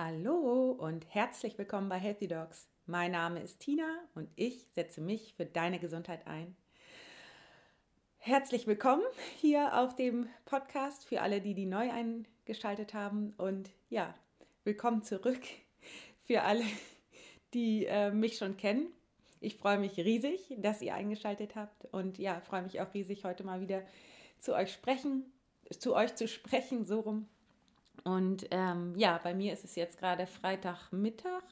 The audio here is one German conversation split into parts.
Hallo und herzlich willkommen bei Healthy Dogs. Mein Name ist Tina und ich setze mich für deine Gesundheit ein. Herzlich willkommen hier auf dem Podcast für alle, die die neu eingeschaltet haben und ja, willkommen zurück für alle, die äh, mich schon kennen. Ich freue mich riesig, dass ihr eingeschaltet habt und ja, freue mich auch riesig heute mal wieder zu euch sprechen, zu euch zu sprechen, so rum und ähm, ja, bei mir ist es jetzt gerade Freitagmittag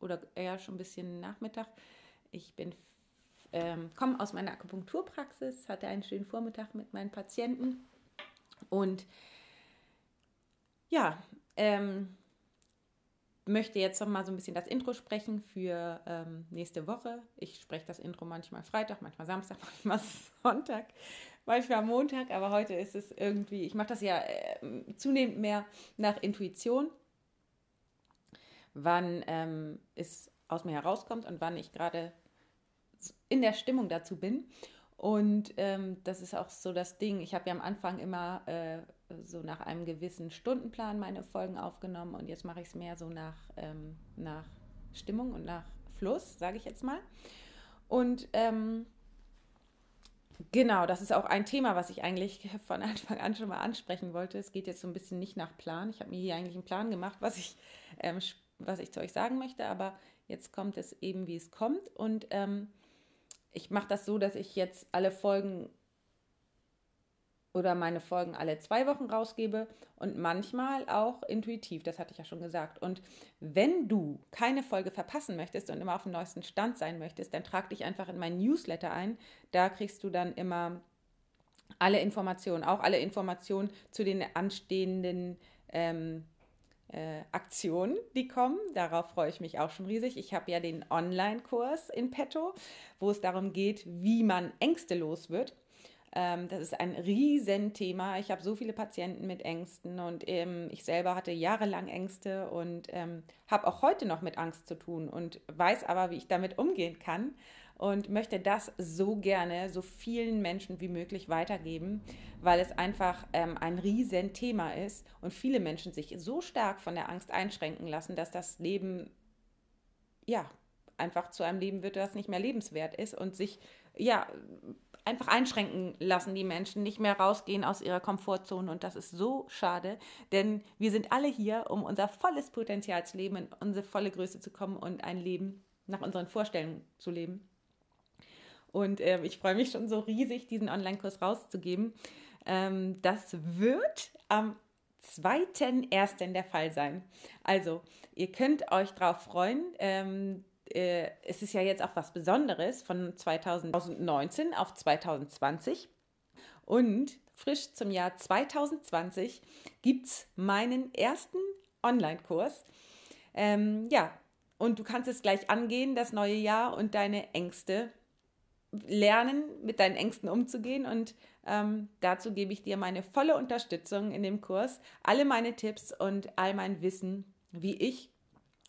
oder eher schon ein bisschen Nachmittag. Ich bin ähm, komme aus meiner Akupunkturpraxis, hatte einen schönen Vormittag mit meinen Patienten und ja, ähm, möchte jetzt noch mal so ein bisschen das Intro sprechen für ähm, nächste Woche. Ich spreche das Intro manchmal Freitag, manchmal Samstag, manchmal Sonntag, manchmal Montag, aber heute ist es irgendwie, ich mache das ja äh, zunehmend mehr nach Intuition, wann ähm, es aus mir herauskommt und wann ich gerade in der Stimmung dazu bin. Und ähm, das ist auch so das Ding. Ich habe ja am Anfang immer äh, so nach einem gewissen Stundenplan meine Folgen aufgenommen und jetzt mache ich es mehr so nach, ähm, nach Stimmung und nach Fluss, sage ich jetzt mal. Und ähm, genau, das ist auch ein Thema, was ich eigentlich von Anfang an schon mal ansprechen wollte. Es geht jetzt so ein bisschen nicht nach Plan. Ich habe mir hier eigentlich einen Plan gemacht, was ich, ähm, was ich zu euch sagen möchte, aber jetzt kommt es eben, wie es kommt. Und ähm, ich mache das so, dass ich jetzt alle Folgen oder meine Folgen alle zwei Wochen rausgebe und manchmal auch intuitiv, das hatte ich ja schon gesagt. Und wenn du keine Folge verpassen möchtest und immer auf dem neuesten Stand sein möchtest, dann trag dich einfach in mein Newsletter ein. Da kriegst du dann immer alle Informationen, auch alle Informationen zu den anstehenden ähm, äh, Aktionen, die kommen. Darauf freue ich mich auch schon riesig. Ich habe ja den Online-Kurs in petto, wo es darum geht, wie man Ängste los wird. Ähm, das ist ein Riesenthema. Ich habe so viele Patienten mit Ängsten und ähm, ich selber hatte jahrelang Ängste und ähm, habe auch heute noch mit Angst zu tun und weiß aber, wie ich damit umgehen kann und möchte das so gerne so vielen Menschen wie möglich weitergeben, weil es einfach ähm, ein Riesenthema ist und viele Menschen sich so stark von der Angst einschränken lassen, dass das Leben ja einfach zu einem Leben wird, das nicht mehr lebenswert ist und sich ja einfach einschränken lassen, die Menschen nicht mehr rausgehen aus ihrer Komfortzone. Und das ist so schade, denn wir sind alle hier, um unser volles Potenzial zu leben, in unsere volle Größe zu kommen und ein Leben nach unseren Vorstellungen zu leben. Und äh, ich freue mich schon so riesig, diesen Online-Kurs rauszugeben. Ähm, das wird am 2.1. der Fall sein. Also, ihr könnt euch darauf freuen. Ähm, äh, es ist ja jetzt auch was Besonderes von 2019 auf 2020. Und frisch zum Jahr 2020 gibt es meinen ersten Online-Kurs. Ähm, ja, und du kannst es gleich angehen, das neue Jahr und deine Ängste lernen, mit deinen Ängsten umzugehen. Und ähm, dazu gebe ich dir meine volle Unterstützung in dem Kurs, alle meine Tipps und all mein Wissen, wie ich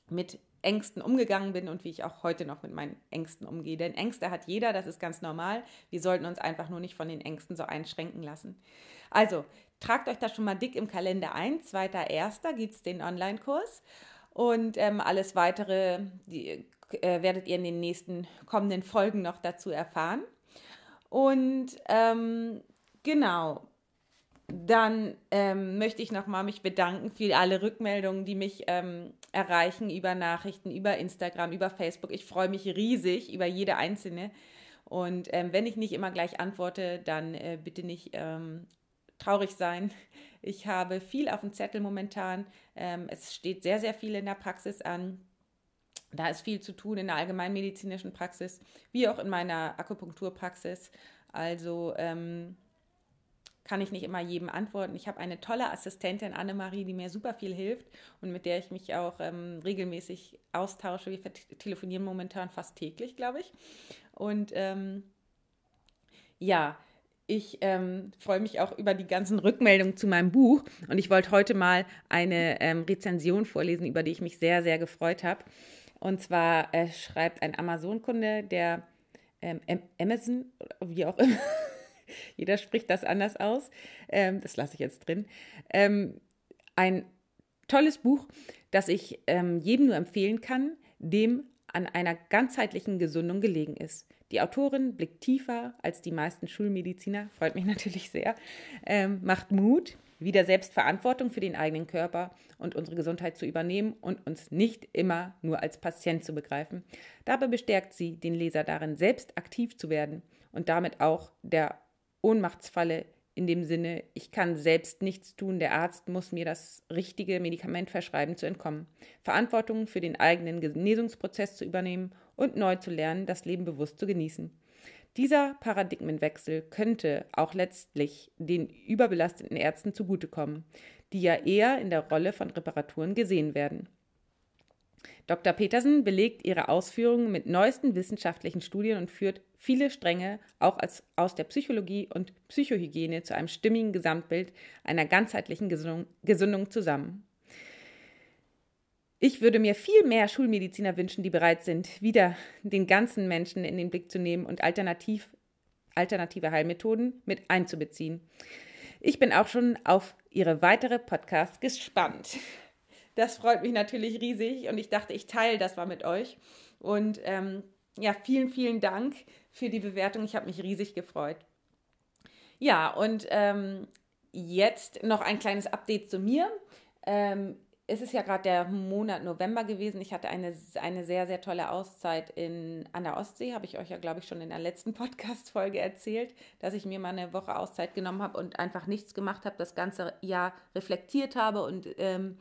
mit Ängsten umgegangen bin und wie ich auch heute noch mit meinen Ängsten umgehe. Denn Ängste hat jeder, das ist ganz normal. Wir sollten uns einfach nur nicht von den Ängsten so einschränken lassen. Also, tragt euch das schon mal dick im Kalender ein. 2.1. gibt es den Online-Kurs. Und ähm, alles weitere die, äh, werdet ihr in den nächsten kommenden Folgen noch dazu erfahren. Und ähm, genau, dann ähm, möchte ich nochmal mich bedanken für alle Rückmeldungen, die mich ähm, erreichen über Nachrichten, über Instagram, über Facebook. Ich freue mich riesig über jede einzelne. Und ähm, wenn ich nicht immer gleich antworte, dann äh, bitte nicht ähm, traurig sein. Ich habe viel auf dem Zettel momentan. Ähm, es steht sehr, sehr viel in der Praxis an. Da ist viel zu tun in der allgemeinmedizinischen Praxis, wie auch in meiner Akupunkturpraxis. Also ähm, kann ich nicht immer jedem antworten. Ich habe eine tolle Assistentin, Annemarie, die mir super viel hilft und mit der ich mich auch ähm, regelmäßig austausche. Wir telefonieren momentan fast täglich, glaube ich. Und ähm, ja, ich ähm, freue mich auch über die ganzen Rückmeldungen zu meinem Buch und ich wollte heute mal eine ähm, Rezension vorlesen, über die ich mich sehr, sehr gefreut habe. Und zwar äh, schreibt ein Amazon-Kunde, der ähm, Amazon, wie auch immer, jeder spricht das anders aus, ähm, das lasse ich jetzt drin, ähm, ein tolles Buch, das ich ähm, jedem nur empfehlen kann, dem an einer ganzheitlichen Gesundung gelegen ist. Die Autorin blickt tiefer als die meisten Schulmediziner, freut mich natürlich sehr, ähm, macht Mut, wieder selbst Verantwortung für den eigenen Körper und unsere Gesundheit zu übernehmen und uns nicht immer nur als Patient zu begreifen. Dabei bestärkt sie den Leser darin, selbst aktiv zu werden und damit auch der Ohnmachtsfalle in dem Sinne, ich kann selbst nichts tun, der Arzt muss mir das richtige Medikament verschreiben, zu entkommen. Verantwortung für den eigenen Genesungsprozess zu übernehmen und neu zu lernen, das Leben bewusst zu genießen. Dieser Paradigmenwechsel könnte auch letztlich den überbelasteten Ärzten zugutekommen, die ja eher in der Rolle von Reparaturen gesehen werden. Dr. Petersen belegt ihre Ausführungen mit neuesten wissenschaftlichen Studien und führt viele Stränge auch als, aus der Psychologie und Psychohygiene zu einem stimmigen Gesamtbild einer ganzheitlichen Gesundung, Gesundung zusammen. Ich würde mir viel mehr Schulmediziner wünschen, die bereit sind, wieder den ganzen Menschen in den Blick zu nehmen und alternativ, alternative Heilmethoden mit einzubeziehen. Ich bin auch schon auf Ihre weitere Podcast gespannt. Das freut mich natürlich riesig und ich dachte, ich teile das mal mit euch. Und ähm, ja, vielen, vielen Dank für die Bewertung. Ich habe mich riesig gefreut. Ja, und ähm, jetzt noch ein kleines Update zu mir. Ähm, es ist ja gerade der Monat November gewesen. Ich hatte eine, eine sehr, sehr tolle Auszeit in, an der Ostsee. Habe ich euch ja, glaube ich, schon in der letzten Podcast-Folge erzählt, dass ich mir mal eine Woche Auszeit genommen habe und einfach nichts gemacht habe, das ganze Jahr reflektiert habe und ähm,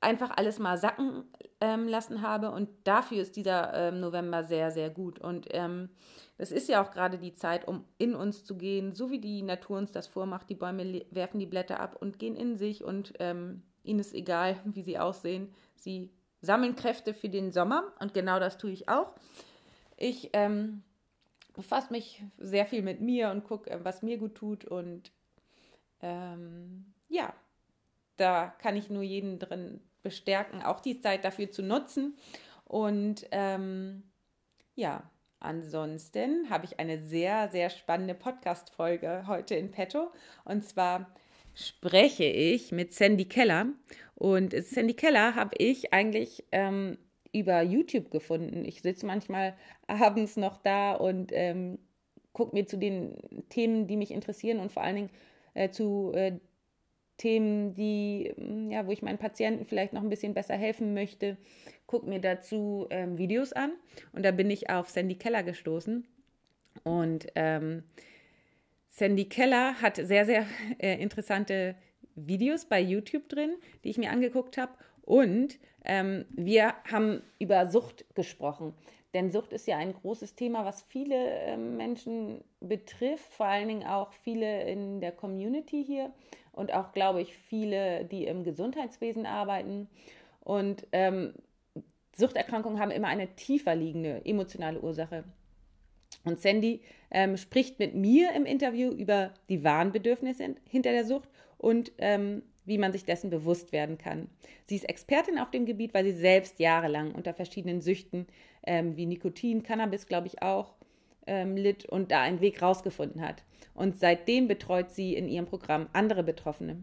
einfach alles mal sacken ähm, lassen habe. Und dafür ist dieser ähm, November sehr, sehr gut. Und ähm, es ist ja auch gerade die Zeit, um in uns zu gehen, so wie die Natur uns das vormacht. Die Bäume werfen die Blätter ab und gehen in sich und ähm, Ihnen ist egal, wie sie aussehen. Sie sammeln Kräfte für den Sommer und genau das tue ich auch. Ich ähm, befasse mich sehr viel mit mir und gucke, äh, was mir gut tut und ähm, ja, da kann ich nur jeden drin bestärken, auch die Zeit dafür zu nutzen. Und ähm, ja, ansonsten habe ich eine sehr, sehr spannende Podcast-Folge heute in petto. Und zwar spreche ich mit Sandy Keller. Und Sandy Keller habe ich eigentlich ähm, über YouTube gefunden. Ich sitze manchmal abends noch da und ähm, gucke mir zu den Themen, die mich interessieren und vor allen Dingen äh, zu äh, Themen, die, mm, ja, wo ich meinen Patienten vielleicht noch ein bisschen besser helfen möchte, gucke mir dazu ähm, Videos an. Und da bin ich auf Sandy Keller gestoßen. Und ähm, Sandy Keller hat sehr, sehr äh, interessante Videos bei YouTube drin, die ich mir angeguckt habe. Und ähm, wir haben über Sucht gesprochen. Denn Sucht ist ja ein großes Thema, was viele äh, Menschen betrifft, vor allen Dingen auch viele in der Community hier und auch, glaube ich, viele, die im Gesundheitswesen arbeiten. Und ähm, Suchterkrankungen haben immer eine tiefer liegende emotionale Ursache. Und Sandy ähm, spricht mit mir im Interview über die wahren Bedürfnisse hinter der Sucht und ähm, wie man sich dessen bewusst werden kann. Sie ist Expertin auf dem Gebiet, weil sie selbst jahrelang unter verschiedenen Süchten ähm, wie Nikotin, Cannabis, glaube ich auch, ähm, litt und da einen Weg rausgefunden hat. Und seitdem betreut sie in ihrem Programm andere Betroffene.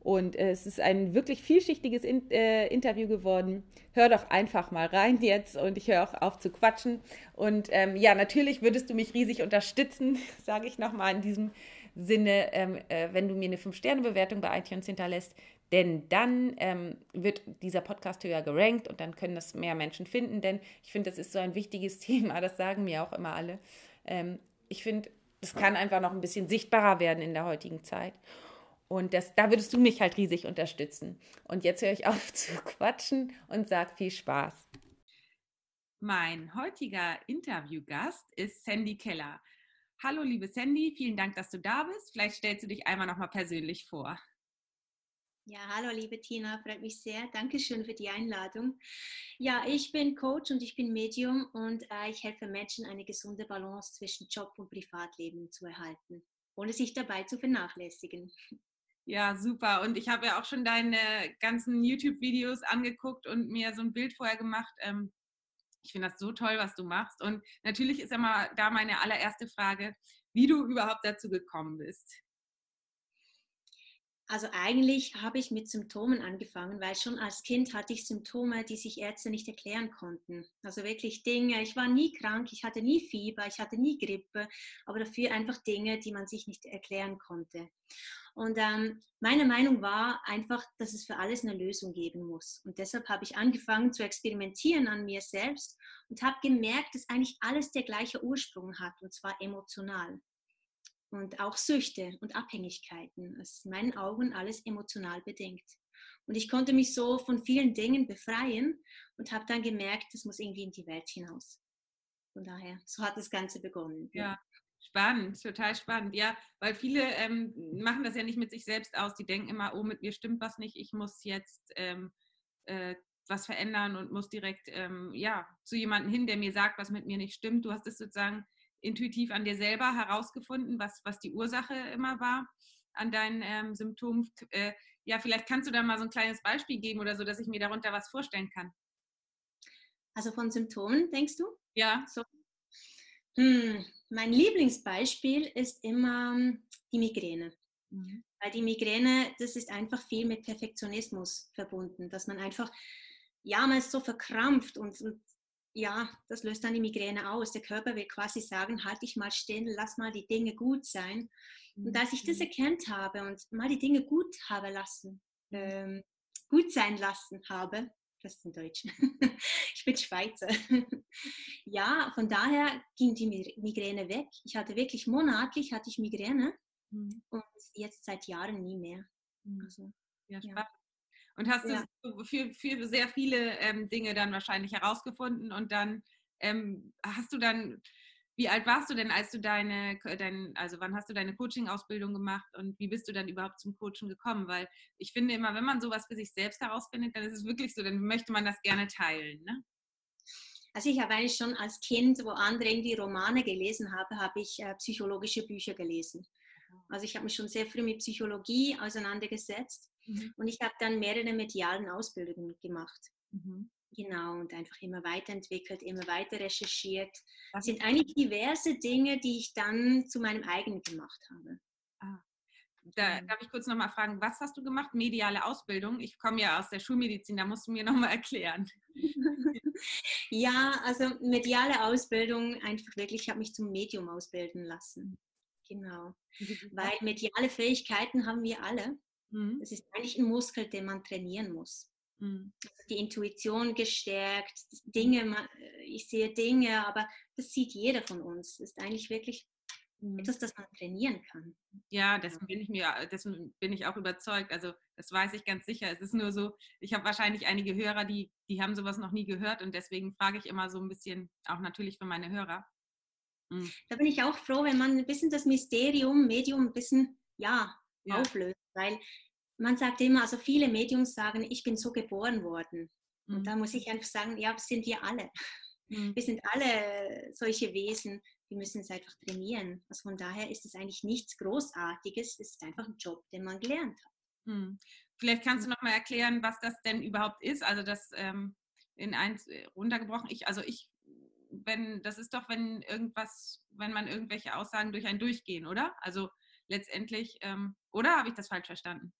Und äh, es ist ein wirklich vielschichtiges in, äh, Interview geworden. Hör doch einfach mal rein jetzt und ich höre auch auf zu quatschen. Und ähm, ja, natürlich würdest du mich riesig unterstützen, sage ich nochmal in diesem Sinne, ähm, äh, wenn du mir eine 5-Sterne-Bewertung bei iTunes hinterlässt. Denn dann ähm, wird dieser Podcast höher gerankt und dann können das mehr Menschen finden. Denn ich finde, das ist so ein wichtiges Thema, das sagen mir auch immer alle. Ähm, ich finde, das kann einfach noch ein bisschen sichtbarer werden in der heutigen Zeit. Und das, da würdest du mich halt riesig unterstützen. Und jetzt höre ich auf zu quatschen und sage viel Spaß. Mein heutiger Interviewgast ist Sandy Keller. Hallo, liebe Sandy, vielen Dank, dass du da bist. Vielleicht stellst du dich einmal noch mal persönlich vor. Ja, hallo liebe Tina, freut mich sehr. Dankeschön für die Einladung. Ja, ich bin Coach und ich bin Medium und äh, ich helfe Menschen, eine gesunde Balance zwischen Job und Privatleben zu erhalten, ohne sich dabei zu vernachlässigen. Ja, super. Und ich habe ja auch schon deine ganzen YouTube-Videos angeguckt und mir so ein Bild vorher gemacht. Ähm, ich finde das so toll, was du machst. Und natürlich ist immer da meine allererste Frage, wie du überhaupt dazu gekommen bist. Also eigentlich habe ich mit Symptomen angefangen, weil schon als Kind hatte ich Symptome, die sich Ärzte nicht erklären konnten. Also wirklich Dinge, ich war nie krank, ich hatte nie Fieber, ich hatte nie Grippe, aber dafür einfach Dinge, die man sich nicht erklären konnte. Und ähm, meine Meinung war einfach, dass es für alles eine Lösung geben muss. Und deshalb habe ich angefangen zu experimentieren an mir selbst und habe gemerkt, dass eigentlich alles der gleiche Ursprung hat, und zwar emotional und auch Süchte und Abhängigkeiten. Das ist in meinen Augen alles emotional bedingt. Und ich konnte mich so von vielen Dingen befreien und habe dann gemerkt, das muss irgendwie in die Welt hinaus. Von daher, so hat das Ganze begonnen. Ja, spannend, total spannend. Ja, weil viele ähm, machen das ja nicht mit sich selbst aus. Die denken immer, oh, mit mir stimmt was nicht, ich muss jetzt ähm, äh, was verändern und muss direkt ähm, ja, zu jemandem hin, der mir sagt, was mit mir nicht stimmt. Du hast es sozusagen intuitiv an dir selber herausgefunden, was, was die Ursache immer war an deinen ähm, Symptomen. Äh, ja, vielleicht kannst du da mal so ein kleines Beispiel geben oder so, dass ich mir darunter was vorstellen kann. Also von Symptomen, denkst du? Ja. So. Hm, mein Lieblingsbeispiel ist immer hm, die Migräne. Mhm. Weil die Migräne, das ist einfach viel mit Perfektionismus verbunden, dass man einfach, ja, man ist so verkrampft und, und ja, das löst dann die Migräne aus. Der Körper will quasi sagen, halt dich mal still, lass mal die Dinge gut sein. Und als ich das mhm. erkannt habe und mal die Dinge gut habe lassen, ähm, gut sein lassen habe, das ist in Deutsch, ich bin Schweizer. ja, von daher ging die Migräne weg. Ich hatte wirklich monatlich hatte ich Migräne mhm. und jetzt seit Jahren nie mehr. Mhm. Also, ja, spannend. Und hast ja. du für, für sehr viele ähm, Dinge dann wahrscheinlich herausgefunden und dann ähm, hast du dann, wie alt warst du denn, als du deine, dein, also wann hast du deine Coaching-Ausbildung gemacht und wie bist du dann überhaupt zum Coaching gekommen? Weil ich finde immer, wenn man sowas für sich selbst herausfindet, dann ist es wirklich so, dann möchte man das gerne teilen. Ne? Also ich habe eigentlich schon als Kind, wo andere irgendwie Romane gelesen haben, habe ich äh, psychologische Bücher gelesen. Also ich habe mich schon sehr früh mit Psychologie auseinandergesetzt Mhm. Und ich habe dann mehrere medialen Ausbildungen gemacht. Mhm. Genau, und einfach immer weiterentwickelt, immer weiter recherchiert. Das sind eigentlich diverse Dinge, die ich dann zu meinem eigenen gemacht habe. Ah. Da darf ich kurz nochmal fragen, was hast du gemacht? Mediale Ausbildung? Ich komme ja aus der Schulmedizin, da musst du mir nochmal erklären. ja, also mediale Ausbildung, einfach wirklich, ich habe mich zum Medium ausbilden lassen. Genau. Weil mediale Fähigkeiten haben wir alle. Mhm. Das ist eigentlich ein Muskel, den man trainieren muss. Mhm. Also die Intuition gestärkt, Dinge, äh, ich sehe Dinge, aber das sieht jeder von uns. Das ist eigentlich wirklich mhm. etwas, das man trainieren kann. Ja, dessen bin ich mir, dessen bin ich auch überzeugt. Also das weiß ich ganz sicher. Es ist nur so, ich habe wahrscheinlich einige Hörer, die, die haben sowas noch nie gehört und deswegen frage ich immer so ein bisschen, auch natürlich für meine Hörer. Mhm. Da bin ich auch froh, wenn man ein bisschen das Mysterium, Medium ein bisschen, ja, ja. auflöst. Weil man sagt immer, also viele Mediums sagen, ich bin so geboren worden. Mhm. Und da muss ich einfach sagen, ja, sind wir alle. Mhm. Wir sind alle solche Wesen. Wir müssen es einfach trainieren. Also von daher ist es eigentlich nichts Großartiges. Es ist einfach ein Job, den man gelernt hat. Mhm. Vielleicht kannst du noch mal erklären, was das denn überhaupt ist. Also das ähm, in eins äh, runtergebrochen. Ich, also ich, wenn das ist doch, wenn irgendwas, wenn man irgendwelche Aussagen durch ein durchgehen, oder? Also letztendlich, ähm, oder habe ich das falsch verstanden?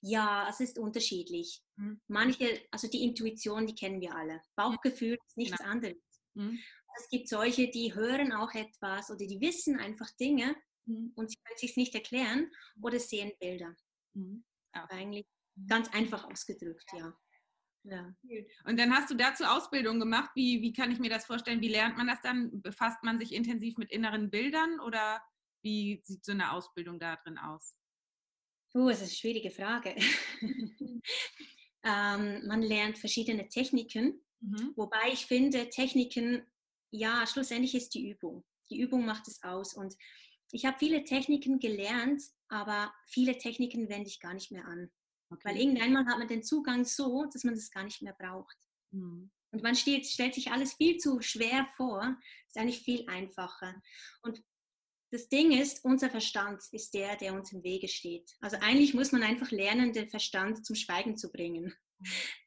Ja, es ist unterschiedlich. Mhm. Manche, also die Intuition, die kennen wir alle. Bauchgefühl ist nichts genau. anderes. Mhm. Es gibt solche, die hören auch etwas oder die wissen einfach Dinge mhm. und sie können sich nicht erklären oder sehen Bilder. Mhm. Ja. Eigentlich mhm. ganz einfach ausgedrückt, ja. Ja. Und dann hast du dazu Ausbildung gemacht. Wie, wie kann ich mir das vorstellen? Wie lernt man das dann? Befasst man sich intensiv mit inneren Bildern oder wie sieht so eine Ausbildung da drin aus? Uh, das ist eine schwierige Frage. ähm, man lernt verschiedene Techniken, mhm. wobei ich finde, Techniken, ja, schlussendlich ist die Übung. Die Übung macht es aus. Und ich habe viele Techniken gelernt, aber viele Techniken wende ich gar nicht mehr an. Okay. Weil irgendwann hat man den Zugang so, dass man das gar nicht mehr braucht. Mhm. Und man steht, stellt sich alles viel zu schwer vor, ist eigentlich viel einfacher. Und das Ding ist, unser Verstand ist der, der uns im Wege steht. Also eigentlich muss man einfach lernen, den Verstand zum Schweigen zu bringen.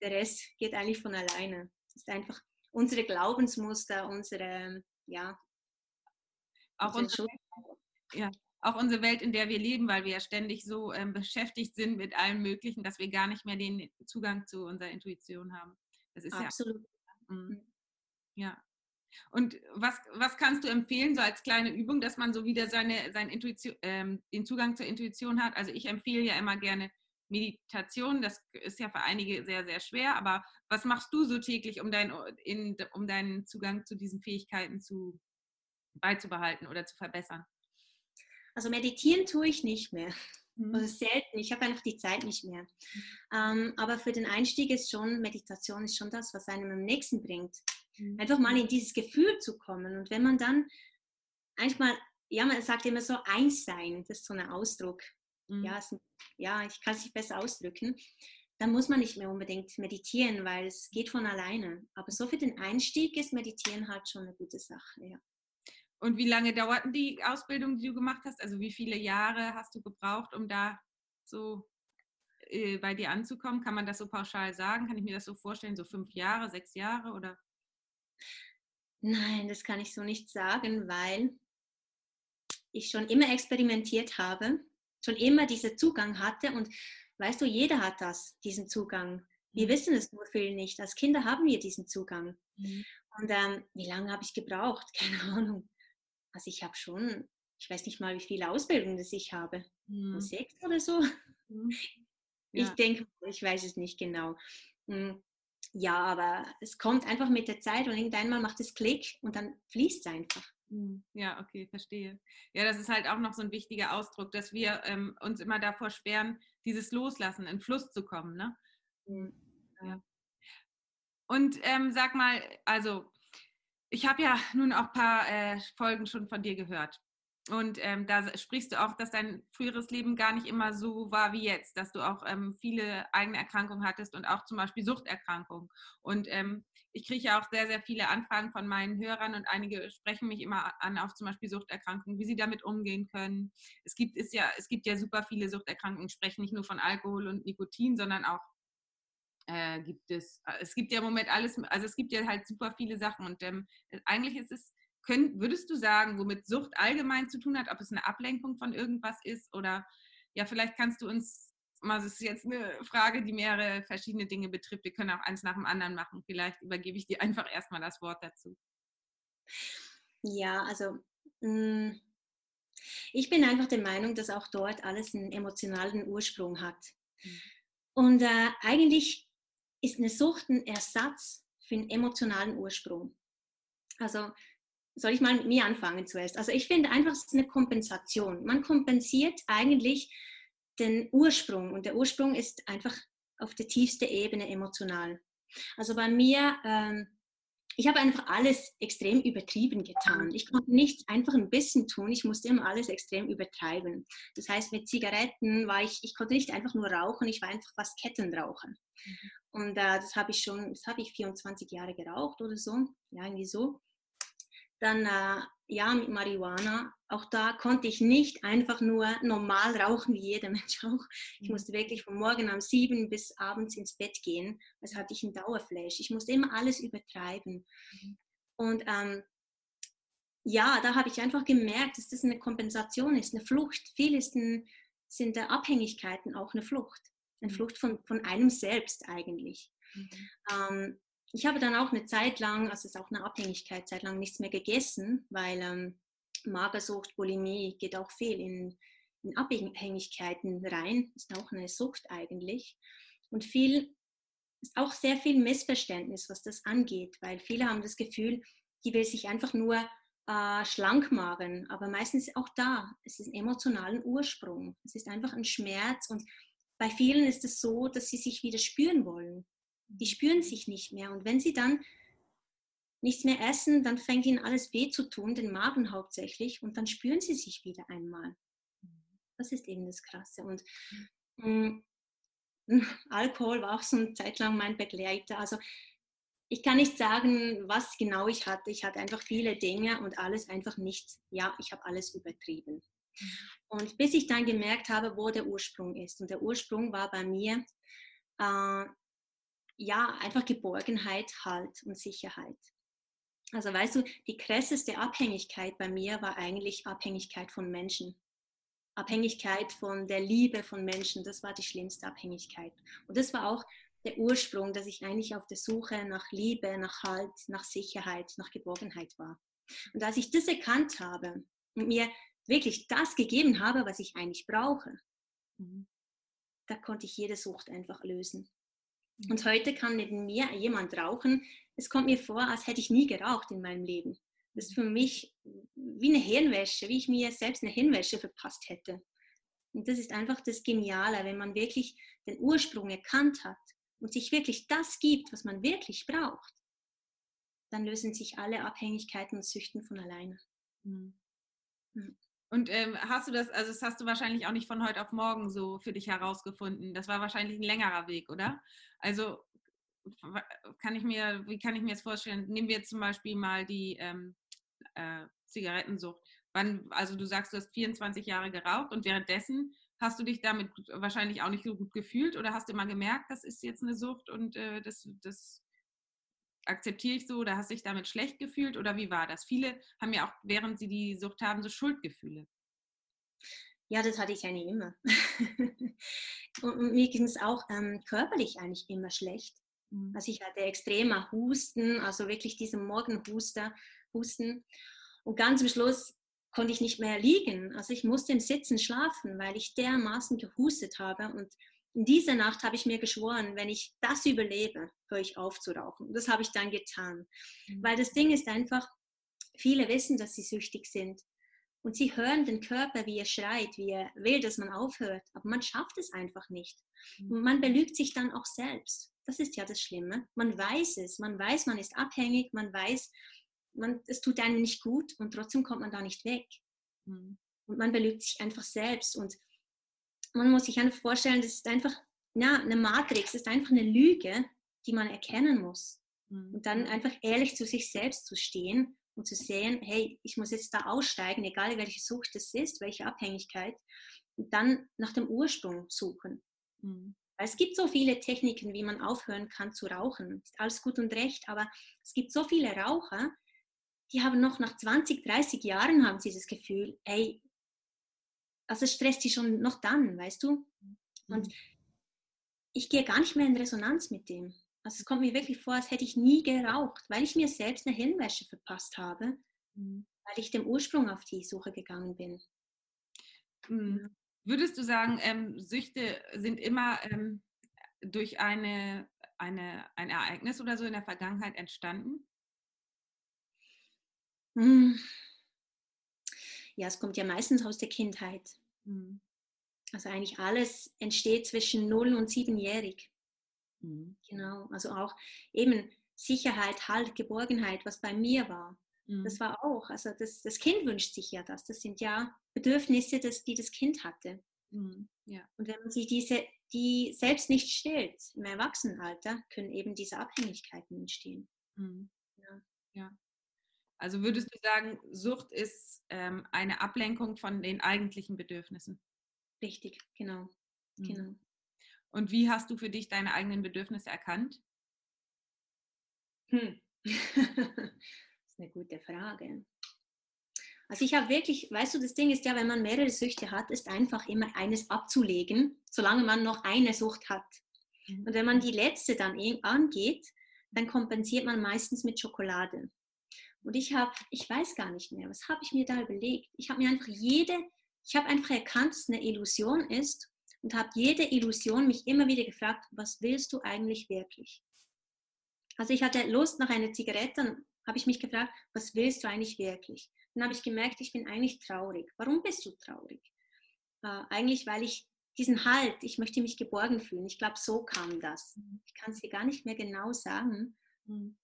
Der Rest geht eigentlich von alleine. Das ist einfach unsere Glaubensmuster, unsere, ja, auch unsere, ja, auch unsere Welt, in der wir leben, weil wir ja ständig so ähm, beschäftigt sind mit allem Möglichen, dass wir gar nicht mehr den Zugang zu unserer Intuition haben. Das ist Absolut. ja. Mhm. Ja. Und was, was kannst du empfehlen, so als kleine Übung, dass man so wieder seine, seine Intuition, ähm, den Zugang zur Intuition hat? Also ich empfehle ja immer gerne Meditation, das ist ja für einige sehr, sehr schwer, aber was machst du so täglich, um, dein, in, um deinen Zugang zu diesen Fähigkeiten zu, beizubehalten oder zu verbessern? Also meditieren tue ich nicht mehr. Mhm. Also selten. Ich habe einfach die Zeit nicht mehr. Mhm. Ähm, aber für den Einstieg ist schon, Meditation ist schon das, was einem am nächsten bringt. Mhm. Einfach mal in dieses Gefühl zu kommen. Und wenn man dann manchmal, ja, man sagt immer so eins sein, das ist so ein Ausdruck. Mhm. Ja, es, ja, ich kann es nicht besser ausdrücken. Dann muss man nicht mehr unbedingt meditieren, weil es geht von alleine. Aber so für den Einstieg ist Meditieren halt schon eine gute Sache, ja. Und wie lange dauert die Ausbildung, die du gemacht hast? Also wie viele Jahre hast du gebraucht, um da so äh, bei dir anzukommen? Kann man das so pauschal sagen? Kann ich mir das so vorstellen? So fünf Jahre, sechs Jahre oder? Nein, das kann ich so nicht sagen, weil ich schon immer experimentiert habe, schon immer diesen Zugang hatte und weißt du, jeder hat das, diesen Zugang. Wir mhm. wissen es nur viel nicht. Als Kinder haben wir diesen Zugang. Mhm. Und ähm, wie lange habe ich gebraucht? Keine Ahnung. Also ich habe schon, ich weiß nicht mal, wie viele Ausbildungen das ich habe. Mhm. Sechs oder so. Mhm. Ja. Ich denke, ich weiß es nicht genau. Hm, ja, aber es kommt einfach mit der Zeit und irgendwann mal macht es Klick und dann fließt es einfach. Hm, ja, okay, verstehe. Ja, das ist halt auch noch so ein wichtiger Ausdruck, dass wir ähm, uns immer davor sperren, dieses Loslassen, in Fluss zu kommen. Ne? Mhm. Ja. Und ähm, sag mal, also ich habe ja nun auch ein paar äh, Folgen schon von dir gehört. Und ähm, da sprichst du auch, dass dein früheres Leben gar nicht immer so war wie jetzt, dass du auch ähm, viele eigene Erkrankungen hattest und auch zum Beispiel Suchterkrankungen. Und ähm, ich kriege ja auch sehr, sehr viele Anfragen von meinen Hörern und einige sprechen mich immer an auf zum Beispiel Suchterkrankungen, wie sie damit umgehen können. Es gibt, ist ja, es gibt ja super viele Suchterkrankungen, sprechen nicht nur von Alkohol und Nikotin, sondern auch äh, gibt es, es gibt ja im Moment alles, also es gibt ja halt super viele Sachen und ähm, eigentlich ist es, könnt, würdest du sagen, womit Sucht allgemein zu tun hat, ob es eine Ablenkung von irgendwas ist oder ja, vielleicht kannst du uns mal, das ist jetzt eine Frage, die mehrere verschiedene Dinge betrifft. Wir können auch eins nach dem anderen machen. Vielleicht übergebe ich dir einfach erstmal das Wort dazu. Ja, also mh, mm, ich bin einfach der Meinung, dass auch dort alles einen emotionalen Ursprung hat. Mhm. Und äh, eigentlich ist eine Sucht ein Ersatz für einen emotionalen Ursprung. Also soll ich mal mit mir anfangen zuerst? Also ich finde einfach, es ist eine Kompensation. Man kompensiert eigentlich den Ursprung und der Ursprung ist einfach auf der tiefsten Ebene emotional. Also bei mir ähm, ich habe einfach alles extrem übertrieben getan. Ich konnte nicht einfach ein bisschen tun, ich musste immer alles extrem übertreiben. Das heißt, mit Zigaretten war ich, ich konnte nicht einfach nur rauchen, ich war einfach fast Kettenraucher. Mhm. Und äh, das habe ich schon, das habe ich 24 Jahre geraucht oder so, ja, irgendwie so. Dann, äh, ja, mit Marihuana, auch da konnte ich nicht einfach nur normal rauchen, wie jeder Mensch auch. Ich mhm. musste wirklich von morgen um sieben bis abends ins Bett gehen. Also hatte ich einen Dauerflash. Ich musste immer alles übertreiben. Mhm. Und ähm, ja, da habe ich einfach gemerkt, dass das eine Kompensation ist, eine Flucht. Viele sind der Abhängigkeiten auch eine Flucht. Eine mhm. Flucht von, von einem selbst eigentlich. Mhm. Ähm, ich habe dann auch eine Zeit lang, also es ist auch eine Abhängigkeit, Zeit lang nichts mehr gegessen, weil ähm, Magersucht, Bulimie geht auch viel in, in Abhängigkeiten rein, ist auch eine Sucht eigentlich. Und viel ist auch sehr viel Missverständnis, was das angeht, weil viele haben das Gefühl, die will sich einfach nur äh, schlank machen, aber meistens auch da, es ist ein emotionalen Ursprung. Es ist einfach ein Schmerz und bei vielen ist es so, dass sie sich wieder spüren wollen die spüren sich nicht mehr. Und wenn sie dann nichts mehr essen, dann fängt ihnen alles weh zu tun, den Magen hauptsächlich, und dann spüren sie sich wieder einmal. Das ist eben das Krasse. Und mh, mm, Alkohol war auch so eine Zeit lang mein Begleiter. Also ich kann nicht sagen, was genau ich hatte. Ich hatte einfach viele Dinge und alles einfach nicht, ja, ich habe alles übertrieben. Und bis ich dann gemerkt habe, wo der Ursprung ist. Und der Ursprung war bei mir äh, ja, einfach Geborgenheit, Halt und Sicherheit. Also weißt du, die krasseste Abhängigkeit bei mir war eigentlich Abhängigkeit von Menschen. Abhängigkeit von der Liebe von Menschen, das war die schlimmste Abhängigkeit. Und das war auch der Ursprung, dass ich eigentlich auf der Suche nach Liebe, nach Halt, nach Sicherheit, nach Geborgenheit war. Und als ich das erkannt habe und mir wirklich das gegeben habe, was ich eigentlich brauche, mhm. da konnte ich jede Sucht einfach lösen. Mhm. Und heute kann neben mir jemand rauchen. Es kommt mir vor, als hätte ich nie geraucht in meinem Leben. Das ist für mich wie eine Hirnwäsche, wie ich mir selbst eine Hirnwäsche verpasst hätte. Und das ist einfach das Geniale, wenn man wirklich den Ursprung erkannt hat und sich wirklich das gibt, was man wirklich braucht, dann lösen sich alle Abhängigkeiten und Süchten von alleine. Mhm. Und ähm, hast du das, also das hast du wahrscheinlich auch nicht von heute auf morgen so für dich herausgefunden. Das war wahrscheinlich ein längerer Weg, oder? Also kann ich mir, wie kann ich mir das vorstellen? Nehmen wir jetzt zum Beispiel mal die ähm, äh, Zigarettensucht. Wann, also du sagst, du hast 24 Jahre geraucht und währenddessen hast du dich damit wahrscheinlich auch nicht so gut gefühlt oder hast du immer gemerkt, das ist jetzt eine Sucht und äh, das, das akzeptiere ich so oder hast dich damit schlecht gefühlt oder wie war das? Viele haben ja auch, während sie die Sucht haben, so Schuldgefühle. Ja, das hatte ich eigentlich immer. und mir ging es auch ähm, körperlich eigentlich immer schlecht. Mhm. Also ich hatte extremer Husten, also wirklich diesen Morgenhuster, Husten. Und ganz am Schluss konnte ich nicht mehr liegen. Also ich musste im Sitzen schlafen, weil ich dermaßen gehustet habe. Und in dieser Nacht habe ich mir geschworen, wenn ich das überlebe, höre ich auf zu rauchen. Und das habe ich dann getan. Mhm. Weil das Ding ist einfach, viele wissen, dass sie süchtig sind. Und sie hören den Körper, wie er schreit, wie er will, dass man aufhört. Aber man schafft es einfach nicht. Mhm. Und man belügt sich dann auch selbst. Das ist ja das Schlimme. Man weiß es. Man weiß, man ist abhängig. Man weiß, man, es tut einem nicht gut und trotzdem kommt man da nicht weg. Mhm. Und man belügt sich einfach selbst. Und man muss sich einfach vorstellen, das ist einfach ja, eine Matrix, das ist einfach eine Lüge, die man erkennen muss. Mhm. Und dann einfach ehrlich zu sich selbst zu stehen und zu sehen, hey, ich muss jetzt da aussteigen, egal welche Sucht es ist, welche Abhängigkeit, und dann nach dem Ursprung suchen. Mhm. Es gibt so viele Techniken, wie man aufhören kann zu rauchen. Ist alles gut und recht, aber es gibt so viele Raucher, die haben noch nach 20, 30 Jahren haben sie das Gefühl, ey, also es stresst sie schon noch dann, weißt du? Und mhm. ich gehe gar nicht mehr in Resonanz mit dem. Also es kommt mir wirklich vor, als hätte ich nie geraucht, weil ich mir selbst eine Hirnwäsche verpasst habe, mhm. weil ich dem Ursprung auf die Suche gegangen bin. Mhm. Würdest du sagen, ähm, Süchte sind immer ähm, durch eine, eine, ein Ereignis oder so in der Vergangenheit entstanden? Hm. Ja, es kommt ja meistens aus der Kindheit. Mhm. Also eigentlich alles entsteht zwischen 0 und 7-jährig. Mhm. Genau, also auch eben Sicherheit, Halt, Geborgenheit, was bei mir war. Mhm. Das war auch, also das, das Kind wünscht sich ja das. Das sind ja Bedürfnisse, das, die das Kind hatte. Mhm. Ja. Und wenn man sich diese, die selbst nicht stillt im Erwachsenenalter, können eben diese Abhängigkeiten entstehen. Mhm. Ja. ja. Also würdest du sagen, Sucht ist ähm, eine Ablenkung von den eigentlichen Bedürfnissen? Richtig, genau. Mhm. genau. Und wie hast du für dich deine eigenen Bedürfnisse erkannt? Hm. das ist eine gute Frage. Also ich habe wirklich, weißt du, das Ding ist ja, wenn man mehrere Süchte hat, ist einfach immer eines abzulegen, solange man noch eine Sucht hat. Mhm. Und wenn man die letzte dann angeht, dann kompensiert man meistens mit Schokolade. Und ich habe, ich weiß gar nicht mehr, was habe ich mir da überlegt? Ich habe mir einfach jede, ich habe einfach erkannt, dass es eine Illusion ist und habe jede Illusion mich immer wieder gefragt, was willst du eigentlich wirklich? Also ich hatte Lust nach einer Zigarette, dann habe ich mich gefragt, was willst du eigentlich wirklich? Dann habe ich gemerkt, ich bin eigentlich traurig. Warum bist du traurig? Äh, eigentlich, weil ich diesen Halt, ich möchte mich geborgen fühlen. Ich glaube, so kam das. Mhm. Ich kann es dir gar nicht mehr genau sagen. Mhm.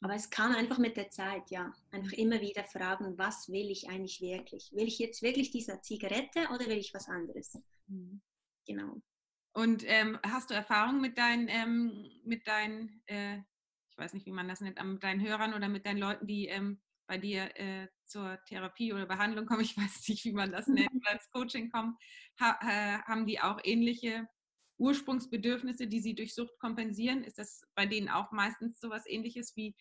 Aber es kam einfach mit der Zeit, ja. Einfach immer wieder fragen, was will ich eigentlich wirklich? Will ich jetzt wirklich diese Zigarette oder will ich was anderes? Mhm. Genau. Und ähm, hast du Erfahrung mit deinen, ähm, mit deinen äh, ich weiß nicht, wie man das nennt, mit deinen Hörern oder mit deinen Leuten, die ähm, bei dir äh, zur Therapie oder Behandlung kommen, ich weiß nicht, wie man das nennt, oder ins Coaching kommen, ha, äh, haben die auch ähnliche Ursprungsbedürfnisse, die sie durch Sucht kompensieren? Ist das bei denen auch meistens sowas ähnliches wie,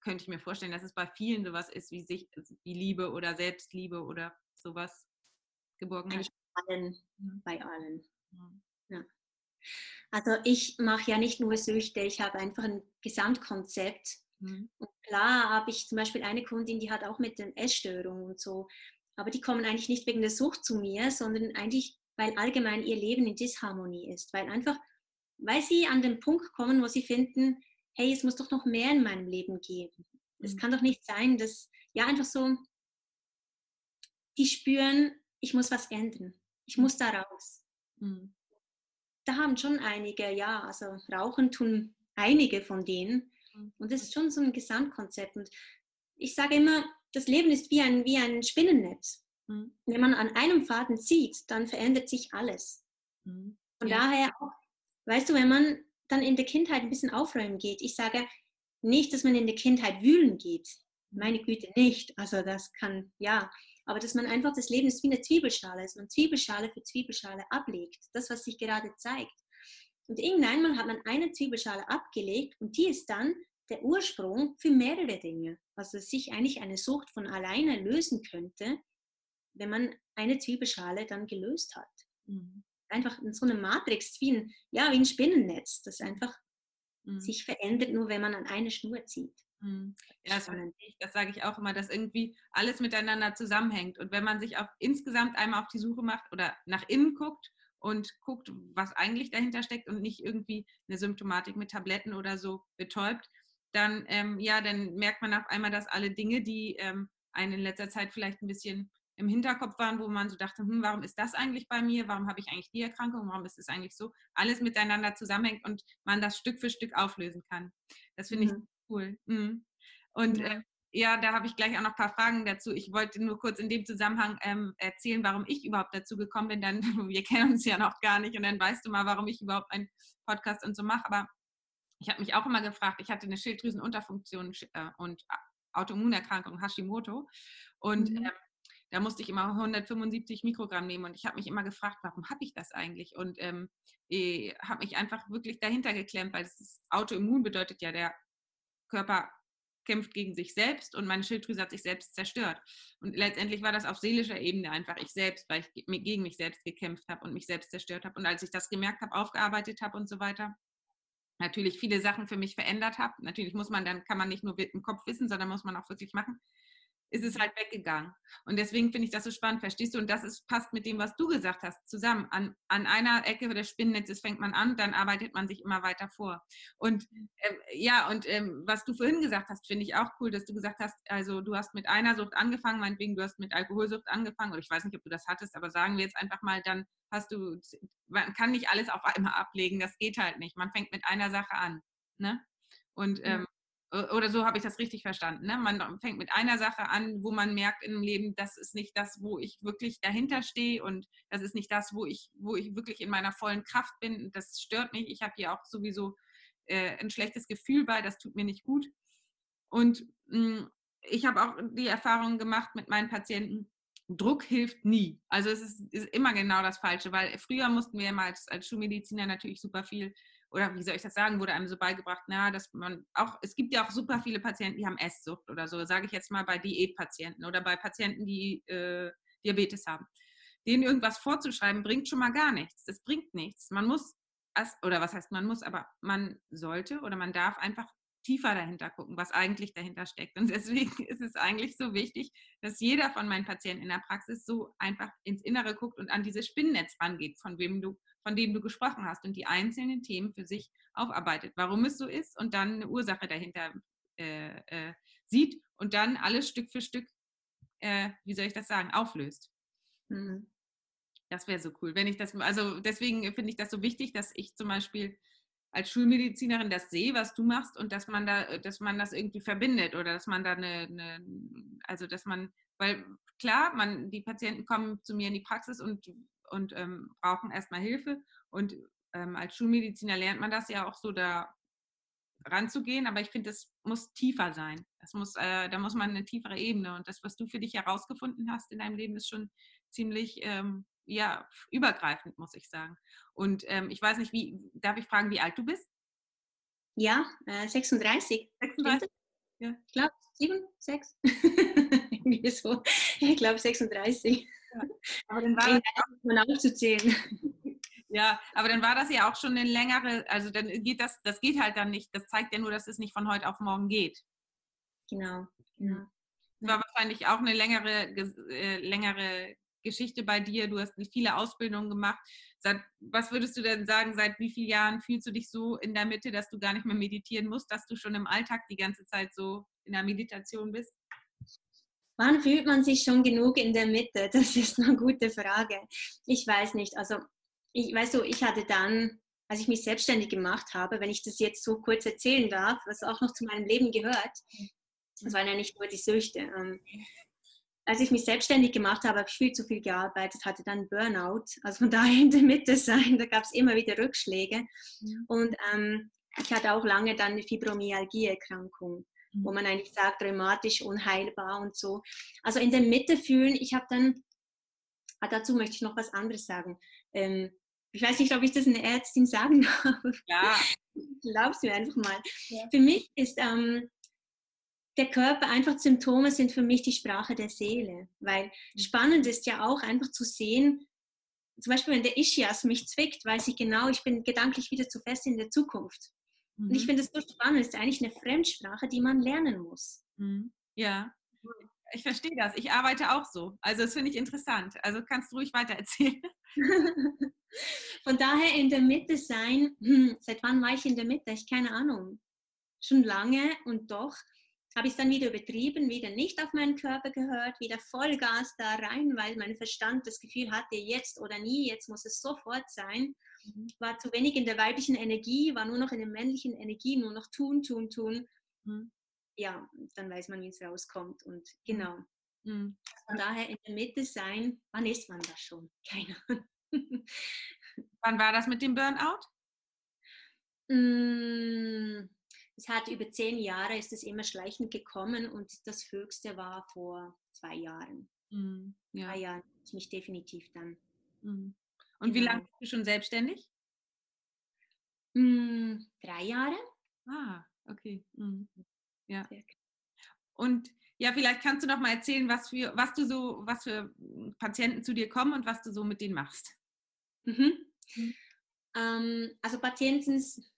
könnte ich mir vorstellen, dass es bei vielen sowas ist wie, sich, wie Liebe oder Selbstliebe oder sowas, Geborgenheit? allen. Mhm. Bei allen. Ja. Also ich mache ja nicht nur Süchte, ich habe einfach ein Gesamtkonzept. Mhm. Und klar habe ich zum Beispiel eine Kundin, die hat auch mit den Essstörungen und so, aber die kommen eigentlich nicht wegen der Sucht zu mir, sondern eigentlich, weil allgemein ihr Leben in Disharmonie ist, weil einfach, weil sie an den Punkt kommen, wo sie finden, hey, es muss doch noch mehr in meinem Leben geben. Es mhm. kann doch nicht sein, dass, ja, einfach so, die spüren, ich muss was ändern. Ich muss da raus. Mhm da haben schon einige, ja, also rauchen tun einige von denen. Mhm. Und das ist schon so ein Gesamtkonzept. Und ich sage immer, das Leben ist wie ein, wie ein Spinnennetz. Mhm. Wenn man an einem Faden zieht, dann verändert sich alles. Mhm. Von ja. daher auch, weißt du, wenn man dann in der Kindheit ein bisschen aufräumen geht, ich sage nicht, dass man in der Kindheit wühlen geht. Meine Güte, nicht. Also das kann, ja, aber dass man einfach das Leben ist wie eine Zwiebelschale, dass man Zwiebelschale für Zwiebelschale ablegt, das, was sich gerade zeigt. Und irgendwann hat man eine Zwiebelschale abgelegt und die ist dann der Ursprung für mehrere Dinge. Also dass sich eigentlich eine Sucht von alleine lösen könnte, wenn man eine Zwiebelschale dann gelöst hat. Mhm. Einfach in so eine Matrix, wie ein, ja, wie ein Spinnennetz, das einfach mhm. sich verändert, nur wenn man an eine Schnur zieht. Mhm. Ja, das, das sage ich auch immer, dass irgendwie alles miteinander zusammenhängt. Und wenn man sich auf, insgesamt einmal auf die Suche macht oder nach innen guckt und guckt, was eigentlich dahinter steckt und nicht irgendwie eine Symptomatik mit Tabletten oder so betäubt, dann, ähm, ja, dann merkt man auf einmal, dass alle Dinge, die ähm, einen in letzter Zeit vielleicht ein bisschen im Hinterkopf waren, wo man so dachte, hm, warum ist das eigentlich bei mir? Warum habe ich eigentlich die Erkrankung? Warum ist es eigentlich so? Alles miteinander zusammenhängt und man das Stück für Stück auflösen kann. Das finde mhm. ich cool. Mhm. Und ja. Äh, ja, da habe ich gleich auch noch ein paar Fragen dazu. Ich wollte nur kurz in dem Zusammenhang ähm, erzählen, warum ich überhaupt dazu gekommen bin. Dann, wir kennen uns ja noch gar nicht und dann weißt du mal, warum ich überhaupt einen Podcast und so mache. Aber ich habe mich auch immer gefragt, ich hatte eine Schilddrüsenunterfunktion äh, und Autoimmunerkrankung Hashimoto und mhm. ähm, da musste ich immer 175 Mikrogramm nehmen und ich habe mich immer gefragt, warum habe ich das eigentlich? Und ähm, habe mich einfach wirklich dahinter geklemmt, weil das Autoimmun bedeutet ja, der Körper kämpft gegen sich selbst und meine Schilddrüse hat sich selbst zerstört. Und letztendlich war das auf seelischer Ebene einfach ich selbst, weil ich gegen mich selbst gekämpft habe und mich selbst zerstört habe. Und als ich das gemerkt habe, aufgearbeitet habe und so weiter, natürlich viele Sachen für mich verändert habe. Natürlich muss man dann, kann man nicht nur im Kopf wissen, sondern muss man auch wirklich machen ist es halt weggegangen. Und deswegen finde ich das so spannend, verstehst du? Und das ist, passt mit dem, was du gesagt hast, zusammen. An, an einer Ecke des Spinnennetzes fängt man an, dann arbeitet man sich immer weiter vor. Und äh, ja, und ähm, was du vorhin gesagt hast, finde ich auch cool, dass du gesagt hast, also du hast mit einer Sucht angefangen, meinetwegen du hast mit Alkoholsucht angefangen, oder ich weiß nicht, ob du das hattest, aber sagen wir jetzt einfach mal, dann hast du, man kann nicht alles auf einmal ablegen, das geht halt nicht. Man fängt mit einer Sache an. Ne? Und ähm, oder so habe ich das richtig verstanden. Ne? Man fängt mit einer Sache an, wo man merkt im Leben, das ist nicht das, wo ich wirklich dahinter stehe und das ist nicht das, wo ich, wo ich wirklich in meiner vollen Kraft bin. Das stört mich. Ich habe hier auch sowieso äh, ein schlechtes Gefühl bei, das tut mir nicht gut. Und mh, hm, ich habe auch die Erfahrung gemacht mit meinen Patienten, Druck hilft nie. Also es ist, ist, immer genau das Falsche, weil früher mussten wir mal als, als Schulmediziner natürlich super viel oder wie soll ich das sagen, wurde einem so beigebracht, na, dass man auch, es gibt ja auch super viele Patienten, die haben Esssucht oder so, sage ich jetzt mal bei Diätpatienten oder bei Patienten, die äh, Diabetes haben. Denen irgendwas vorzuschreiben, bringt schon mal gar nichts. Das bringt nichts. Man muss, oder was heißt man muss, aber man sollte oder man darf einfach tiefer dahinter gucken, was eigentlich dahinter steckt. Und deswegen ist es eigentlich so wichtig, dass jeder von meinen Patienten in der Praxis so einfach ins Innere guckt und an dieses Spinnennetz rangeht, von wem du von dem du gesprochen hast und die einzelnen Themen für sich aufarbeitet, warum es so ist und dann eine Ursache dahinter äh, äh, sieht und dann alles Stück für Stück, äh, wie soll ich das sagen, auflöst. Mhm. Das wäre so cool, wenn ich das, also deswegen finde ich das so wichtig, dass ich zum Beispiel als Schulmedizinerin das sehe, was du machst und dass man da, dass man das irgendwie verbindet oder dass man da eine, eine also dass man, weil klar, man, die Patienten kommen zu mir in die Praxis und und ähm, brauchen erstmal Hilfe. Und ähm, als Schulmediziner lernt man das ja auch so, da ranzugehen, aber ich finde, das muss tiefer sein. Das muss, äh, da muss man eine tiefere Ebene. Und das, was du für dich herausgefunden hast in deinem Leben, ist schon ziemlich ähm, ja, übergreifend, muss ich sagen. Und ähm, ich weiß nicht, wie, darf ich fragen, wie alt du bist? Ja, äh, 36. 36? Ja. Ich glaube, 7, 6. Irgendwie so. Ich glaube 36. Aber dann war das aufzuzählen. Ja, aber dann war das ja auch schon eine längere, also dann geht das, das geht halt dann nicht. Das zeigt ja nur, dass es nicht von heute auf morgen geht. Genau, genau. war wahrscheinlich auch eine längere, äh, längere Geschichte bei dir. Du hast viele Ausbildungen gemacht. Seit, was würdest du denn sagen, seit wie vielen Jahren fühlst du dich so in der Mitte, dass du gar nicht mehr meditieren musst, dass du schon im Alltag die ganze Zeit so in der Meditation bist? Wann fühlt man sich schon genug in der Mitte? Das ist eine gute Frage. Ich weiß nicht. Also ich, weißt du, ich hatte dann, als ich mich selbstständig gemacht habe, wenn ich das jetzt so kurz erzählen darf, was auch noch zu meinem Leben gehört, das waren ja nicht nur die Süchte. Ähm, als ich mich selbstständig gemacht habe, habe ich viel zu viel gearbeitet, hatte dann Burnout. Also von daher in der Mitte sein, da gab es immer wieder Rückschläge. Mhm. Und ähm, ich hatte auch lange dann eine Fibromyalgie-Erkrankung, mhm. wo man eigentlich sagt, rheumatisch, unheilbar und so. Also in der Mitte fühlen, ich habe dann, ah, dazu möchte ich noch was anderes sagen. Ähm, ich weiß nicht, ob ich das einer Ärztin sagen darf. Ja. Glaubst mir einfach mal. Ja. Für mich ist ähm, der Körper einfach Symptome sind für mich die Sprache der Seele. Weil mhm. spannend ist ja auch einfach zu sehen, zum Beispiel wenn der Ischias mich zwickt, weiß ich genau, ich bin gedanklich wieder zu fest in der Zukunft. Mhm. Und ich mhm. finde es so spannend, es ist eigentlich eine Fremdsprache, die man lernen muss. Mhm. Ja, ich verstehe das. Ich arbeite auch so. Also das finde ich interessant. Also kannst du ruhig weiter erzählen. Von daher in der Mitte sein, hm, seit wann war ich in der Mitte? Ich keine Ahnung. Schon lange und doch habe ich es dann wieder übertrieben, wieder nicht auf meinen Körper gehört, wieder Vollgas da rein, weil mein Verstand das Gefühl hatte, jetzt oder nie, jetzt muss es sofort sein. Mhm. War zu wenig in der weiblichen Energie, war nur noch in der männlichen Energie, nur noch tun, tun, tun. Mhm. Ja, dann weiß man, wie es rauskommt. Und mhm. genau. Mhm. Von daher in der Mitte sein, wann ist man das schon? Keine Ahnung. Wann war das mit dem Burnout? Mm, es hat über zehn Jahre, ist es immer schleichend gekommen und das Höchste war vor zwei Jahren. Mhm, ja. Zwei Jahren ich mich definitiv dann. Mhm. Und wie lange bist du schon selbstständig? Mm, drei Jahre. Ah, okay. Mhm. Ja. Und ja, vielleicht kannst du noch mal erzählen, was für, was du so, was für Patienten zu dir kommen und was du so mit denen machst. Mhm. Mhm. Ähm, also Patienten sind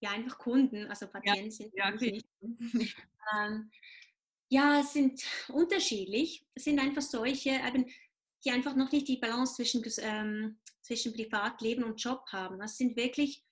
ja einfach Kunden, also Patienten ja, sind ja, okay. nicht. ähm, ja, sind unterschiedlich. Es sind einfach solche, eben, die einfach noch nicht die Balance zwischen, ähm, zwischen Privatleben und Job haben. Das sind wirklich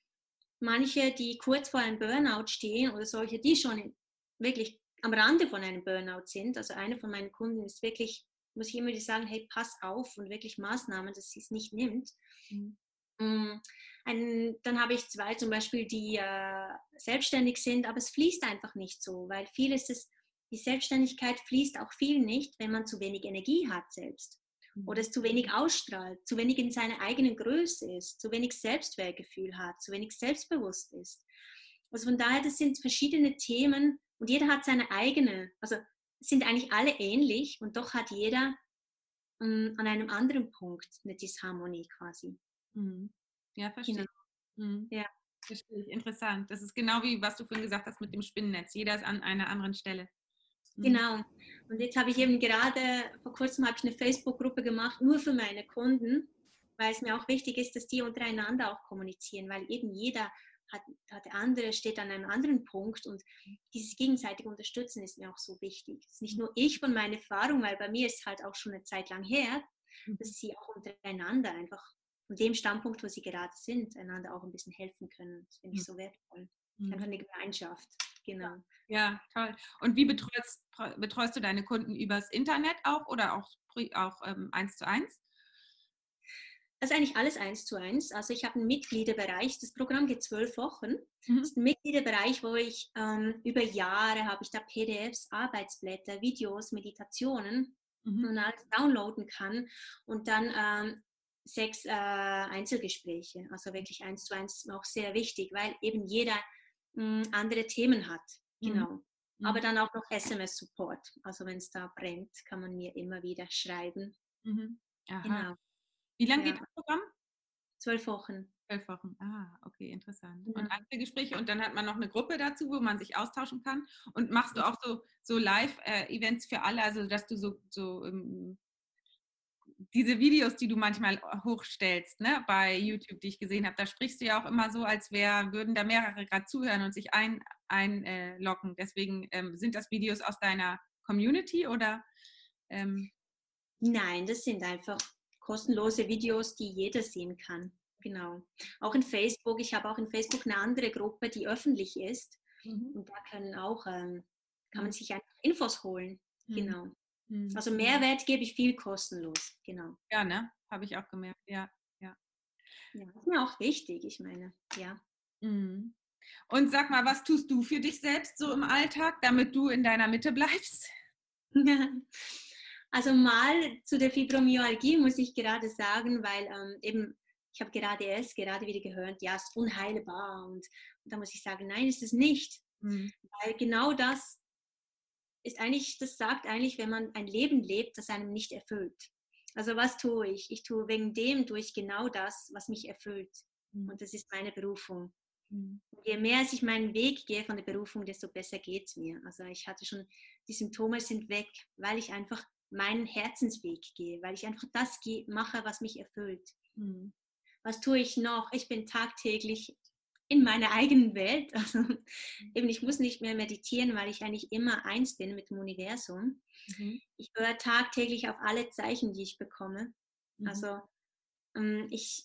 manche, die kurz vor einem Burnout stehen oder solche, die schon wirklich am Rande von einem Burnout sind. Also eine von meinen Kunden ist wirklich muss ich immer sagen, hey, pass auf und wirklich Maßnahmen, dass sie es nicht nimmt. Mhm. Mm, ein, dann habe ich zwei zum Beispiel, die äh, selbstständig sind, aber es fließt einfach nicht so, weil viel ist es, die Selbstständigkeit fließt auch viel nicht, wenn man zu wenig Energie hat selbst. Oder es zu wenig ausstrahlt, zu wenig in seiner eigenen Größe ist, zu wenig Selbstwertgefühl hat, zu wenig selbstbewusst ist. Also von daher, das sind verschiedene Themen und jeder hat seine eigene, also sind eigentlich alle ähnlich und doch hat jeder ähm, an einem anderen Punkt eine Disharmonie quasi. Mhm. Ja, verstehe. Genau. Mhm. Ja. Verstehe ich. Interessant. Das ist genau wie was du vorhin gesagt hast mit dem Spinnennetz. Jeder ist an einer anderen Stelle. Mhm. Genau. Und jetzt habe ich eben gerade, vor kurzem habe ich eine Facebook-Gruppe gemacht, nur für meine Kunden, weil es mir auch wichtig ist, dass die untereinander auch kommunizieren, weil eben jeder hat, hat der andere steht an einem anderen Punkt und dieses gegenseitige Unterstützen ist mir auch so wichtig. Es ist nicht nur ich von meiner Erfahrung, weil bei mir ist halt auch schon eine Zeit lang her, mhm. dass sie auch untereinander einfach von dem Standpunkt, wo sie gerade sind, einander auch ein bisschen helfen können. Das finde ich mhm. so wertvoll. Einfach eine Gemeinschaft, genau. Ja, toll. Und wie betreust, betreust du deine Kunden übers Internet auch oder auch, auch ähm, eins zu eins? Das ist eigentlich alles eins zu eins. Also ich habe einen Mitgliederbereich. Das Programm geht zwölf Wochen. Mhm. Das ist ein Mitgliederbereich, wo ich ähm, über Jahre habe ich da PDFs, Arbeitsblätter, Videos, Meditationen mhm. und alles downloaden kann und dann ähm, sechs äh, Einzelgespräche. Also wirklich eins zu eins ist mir auch sehr wichtig, weil eben jeder mh, hm, andere Themen hat. Mhm. Genau. Mhm. Aber dann auch noch SMS-Support. Also wenn es da brennt, kann man mir immer wieder schreiben. Mhm. Genau. Wie lange ja. geht das Programm? Zwölf Wochen. Zwölf Wochen. Ah, okay, interessant. Ja. Und Einzelgespräche und dann hat man noch eine Gruppe dazu, wo man sich austauschen kann. Und machst du auch so, so Live-Events für alle, also dass du so, so um, diese Videos, die du manchmal hochstellst, ne, bei YouTube, die ich gesehen habe, da sprichst du ja auch immer so, als wär, würden da mehrere gerade zuhören und sich ein, einloggen. Deswegen ähm, sind das Videos aus deiner Community oder? Ähm? Nein, das sind einfach kostenlose Videos, die jeder sehen kann. Genau. Auch in Facebook. Ich habe auch in Facebook eine andere Gruppe, die öffentlich ist. Mhm. Und da können auch, ähm, kann man mhm. sich einfach Infos holen. Mhm. Genau. Mhm. Also Mehrwert gebe ich viel kostenlos. Genau. Ja, ne? Habe ich auch gemerkt. Ja, ja. Ja, das ist mir auch wichtig, ich meine, ja. Mhm. Und sag mal, was tust du für dich selbst so im Alltag, damit du in deiner Mitte bleibst? Also mal zu der Fibromyalgie muss ich gerade sagen, weil ähm, eben ich habe gerade erst gerade wieder gehört, ja, es ist unheilbar. Und, und da muss ich sagen, nein, ist es nicht. Mhm. Weil genau das ist eigentlich, das sagt eigentlich, wenn man ein Leben lebt, das einem nicht erfüllt. Also was tue ich? Ich tue wegen dem durch genau das, was mich erfüllt. Mhm. Und das ist meine Berufung. Mhm. Je mehr ich meinen Weg gehe von der Berufung, desto besser geht es mir. Also ich hatte schon, die Symptome sind weg, weil ich einfach meinen Herzensweg gehe, weil ich einfach das mache, was mich erfüllt. Mhm was tue ich noch? Ich bin tagtäglich in meiner eigenen Welt. Also eben, ich muss nicht mehr meditieren, weil ich eigentlich immer eins bin mit dem Universum. Mhm. Ich höre tagtäglich auf alle Zeichen, die ich bekomme. Mhm. Also ähm, ich,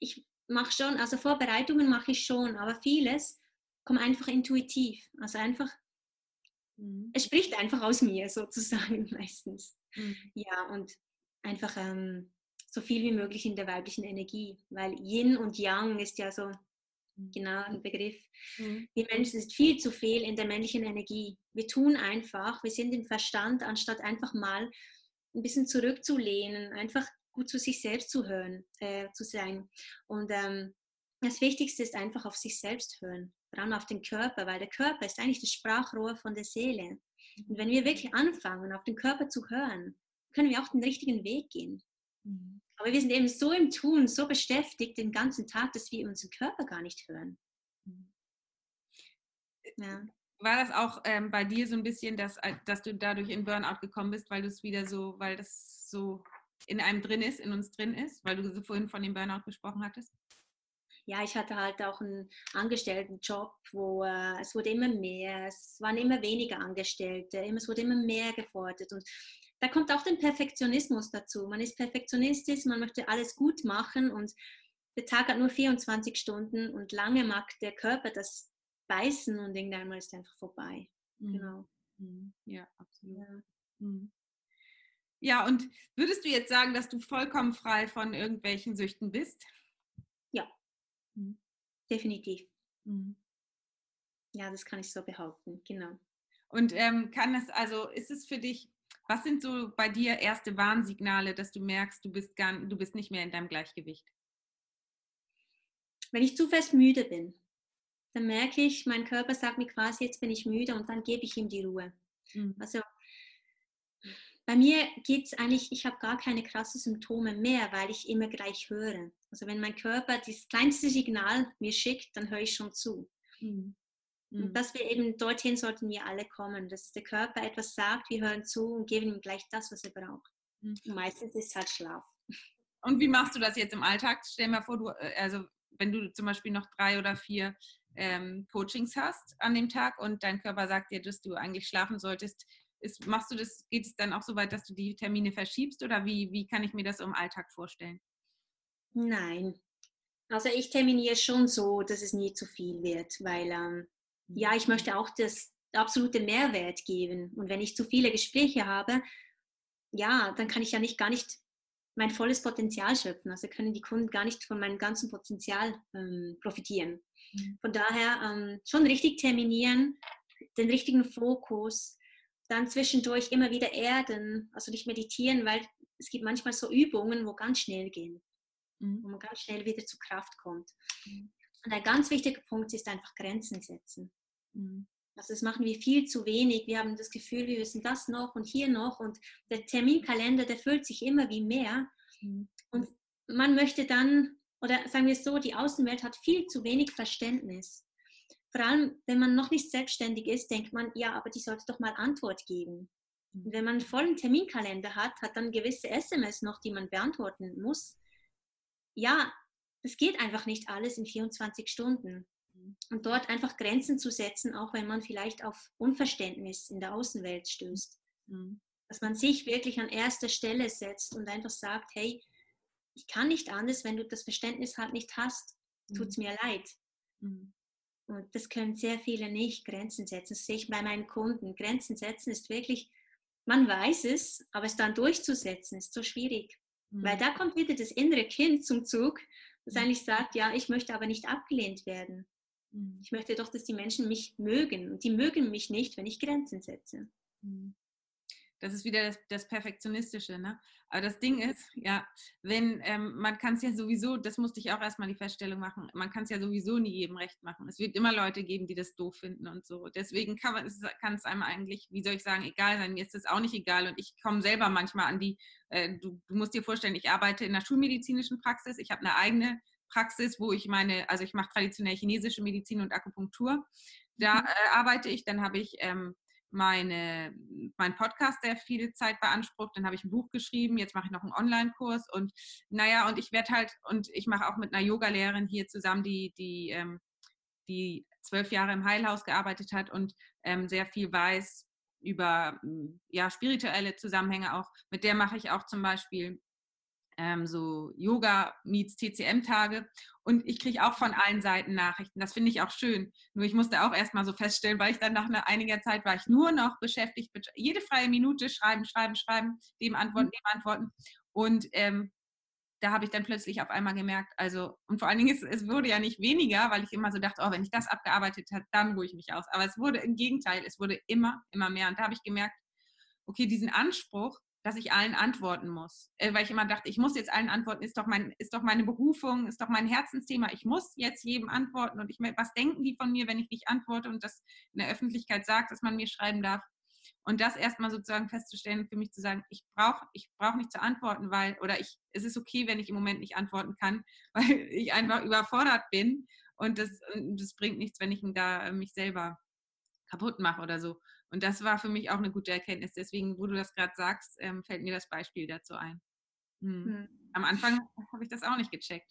ich mache schon, also Vorbereitungen mache ich schon, aber vieles kommt einfach intuitiv. Also einfach, mhm. es spricht einfach aus mir sozusagen meistens. Mhm. Ja, und einfach ähm, so viel wie möglich in der weiblichen Energie, weil Yin und Yang ist ja so mhm. genau ein Begriff. Mhm. Wir Menschen sind viel zu viel in der männlichen Energie. Wir tun einfach, wir sind im Verstand, anstatt einfach mal ein bisschen zurückzulehnen, einfach gut zu sich selbst zu hören, äh, zu sein. Und ähm, das Wichtigste ist einfach auf sich selbst hören, vor allem auf den Körper, weil der Körper ist eigentlich das Sprachrohr von der Seele. Und wenn wir wirklich anfangen, auf den Körper zu hören, können wir auch den richtigen Weg gehen. Mhm. Aber wir sind eben so im Tun, so beschäftigt den ganzen Tag, dass wir unseren Körper gar nicht hören. Mhm. Ja. War das auch ähm, bei dir so ein bisschen, dass, äh, dass du dadurch in Burnout gekommen bist, weil du es wieder so, weil das so in einem drin ist, in uns drin ist, weil du so vorhin von dem Burnout gesprochen hattest? ja, ich hatte halt auch einen Angestelltenjob, wo äh, es wurde immer mehr, es waren immer weniger Angestellte, es wurde immer mehr gefordert und da kommt auch der Perfektionismus dazu. Man ist perfektionistisch, man möchte alles gut machen und der Tag hat nur 24 Stunden und lange mag der Körper das beißen und irgendwann ist es einfach vorbei. Mhm. Genau. Mhm. Ja, absolut. Ja. Mhm. ja, und würdest du jetzt sagen, dass du vollkommen frei von irgendwelchen Süchten bist? Ja, mhm. definitiv. Mhm. Ja, das kann ich so behaupten, genau. Und ähm, kann es, also ist es für dich was sind so bei dir erste Warnsignale, dass du merkst, du bist, gar, du bist nicht mehr in deinem Gleichgewicht? Wenn ich zu fest müde bin, dann merke ich, mein Körper sagt mir quasi, jetzt bin ich müde und dann gebe ich ihm die Ruhe. Mhm. Also bei mir geht es eigentlich, ich habe gar keine krassen Symptome mehr, weil ich immer gleich höre. Also wenn mein Körper das kleinste Signal mir schickt, dann höre ich schon zu. Mhm. Und mhm. dass wir eben dorthin sollten wir alle kommen, dass der Körper etwas sagt, wir hören zu und geben ihm gleich das, was er braucht. Mhm. meistens ist es halt Schlaf. Und wie machst du das jetzt im Alltag? Stell dir mal vor, du, äh, also wenn du zum Beispiel noch drei oder vier ähm, Coachings hast an dem Tag und dein Körper sagt dir, dass du eigentlich schlafen solltest, ist, machst du das, geht es dann auch so weit, dass du die Termine verschiebst oder wie, wie kann ich mir das im Alltag vorstellen? Nein. Also ich terminiere schon so, dass es nie zu viel wird, weil ähm, ja, ich möchte auch das absolute Mehrwert geben. Und wenn ich zu viele Gespräche habe, ja, dann kann ich ja nicht gar nicht mein volles Potenzial schöpfen. Also können die Kunden gar nicht von meinem ganzen Potenzial ähm, profitieren. Mhm. Von daher ähm, schon richtig terminieren, den richtigen Fokus, dann zwischendurch immer wieder erden, also nicht meditieren, weil es gibt manchmal so Übungen, wo ganz schnell gehen, mhm. wo man ganz schnell wieder zur Kraft kommt. Mhm. Und ein ganz wichtiger Punkt ist einfach Grenzen setzen. Mhm. Also das machen wir viel zu wenig. Wir haben das Gefühl, wir wissen das noch und hier noch und der Terminkalender, der füllt sich immer wie mehr. Mhm. Und man möchte dann, oder sagen wir es so, die Außenwelt hat viel zu wenig Verständnis. Vor allem, wenn man noch nicht selbstständig ist, denkt man, ja, aber die sollte doch mal Antwort geben. Und wenn man einen vollen Terminkalender hat, hat dann gewisse SMS noch, die man beantworten muss. Ja, das geht einfach nicht alles in 24 Stunden. Mhm. Und dort einfach Grenzen zu setzen, auch wenn man vielleicht auf Unverständnis in der Außenwelt stößt. Mhm. Dass man sich wirklich an erster Stelle setzt und einfach sagt, hey, ich kann nicht anders, wenn du das Verständnis halt nicht hast, tut es mhm. mir leid. Mhm. Und das können sehr viele nicht, Grenzen setzen. Das sehe ich bei meinen Kunden. Grenzen setzen ist wirklich man weiß es, aber es dann durchzusetzen ist so schwierig. Mhm. Weil da kommt wieder das innere Kind zum Zug, das mhm. eigentlich sagt, ja, ich möchte aber nicht abgelehnt werden. Mhm. Ich möchte doch, dass die Menschen mich mögen. Und die mögen mich nicht, wenn ich Grenzen setze. Mhm. Das ist wieder das, das Perfektionistische. Ne? Aber das Ding ist, ja, wenn ähm, man kann es ja sowieso, das musste ich auch erstmal die Feststellung machen, man kann es ja sowieso nie jedem recht machen. Es wird immer Leute geben, die das doof finden und so. Deswegen kann, es einem eigentlich, wie soll ich sagen, egal sein. Mir ist das auch nicht egal und ich komme selber manchmal an die, äh, du, du musst dir vorstellen, ich arbeite in einer schulmedizinischen Praxis, ich habe eine eigene Praxis, wo ich meine, also ich mache traditionell chinesische Medizin und Akupunktur. Da mhm. äh, arbeite ich, dann habe ich ähm, meine, mein Podcast, der viel Zeit beansprucht. Dann habe ich ein Buch geschrieben, jetzt mache ich noch einen Online-Kurs und naja, und ich werde halt, und ich mache auch mit einer Yoga-Lehrerin hier zusammen, die, die, ähm, die zwölf Jahre im Heilhaus gearbeitet hat und ähm, sehr viel weiß über ja, spirituelle Zusammenhänge auch. Mit der mache ich auch zum Beispiel ähm, so Yoga meets TCM-Tage. Und ich kriege auch von allen Seiten Nachrichten. Das finde ich auch schön. Nur ich musste auch erstmal so feststellen, weil ich dann nach einiger Zeit war ich nur noch beschäftigt mit jede freie Minute schreiben, schreiben, schreiben, dem antworten, mhm. dem antworten. Und ähm, da habe ich dann plötzlich auf einmal gemerkt, also, und vor allen Dingen, es, es wurde ja nicht weniger, weil ich immer so dachte, oh, wenn ich das abgearbeitet habe, dann ruhe ich mich aus. Aber es wurde im Gegenteil, es wurde immer, immer mehr. Und da habe ich gemerkt, okay, diesen Anspruch, dass ich allen antworten muss. Äh, weil ich immer dachte, ich muss jetzt allen antworten, ist doch, mein, ist doch meine Berufung, ist doch mein Herzensthema. Ich muss jetzt jedem antworten und ich, was denken die von mir, wenn ich nicht antworte und das in der Öffentlichkeit sagt, dass man mir schreiben darf. Und das erstmal sozusagen festzustellen, für mich zu sagen, ich brauche ich brauch nicht zu antworten, weil, oder ich, es ist okay, wenn ich im Moment nicht antworten kann, weil ich einfach überfordert bin und das, das bringt nichts, wenn ich da mich selber kaputt mache oder so. Und das war für mich auch eine gute Erkenntnis. Deswegen, wo du das gerade sagst, ähm, fällt mir das Beispiel dazu ein. Hm. Hm. Am Anfang habe ich das auch nicht gecheckt.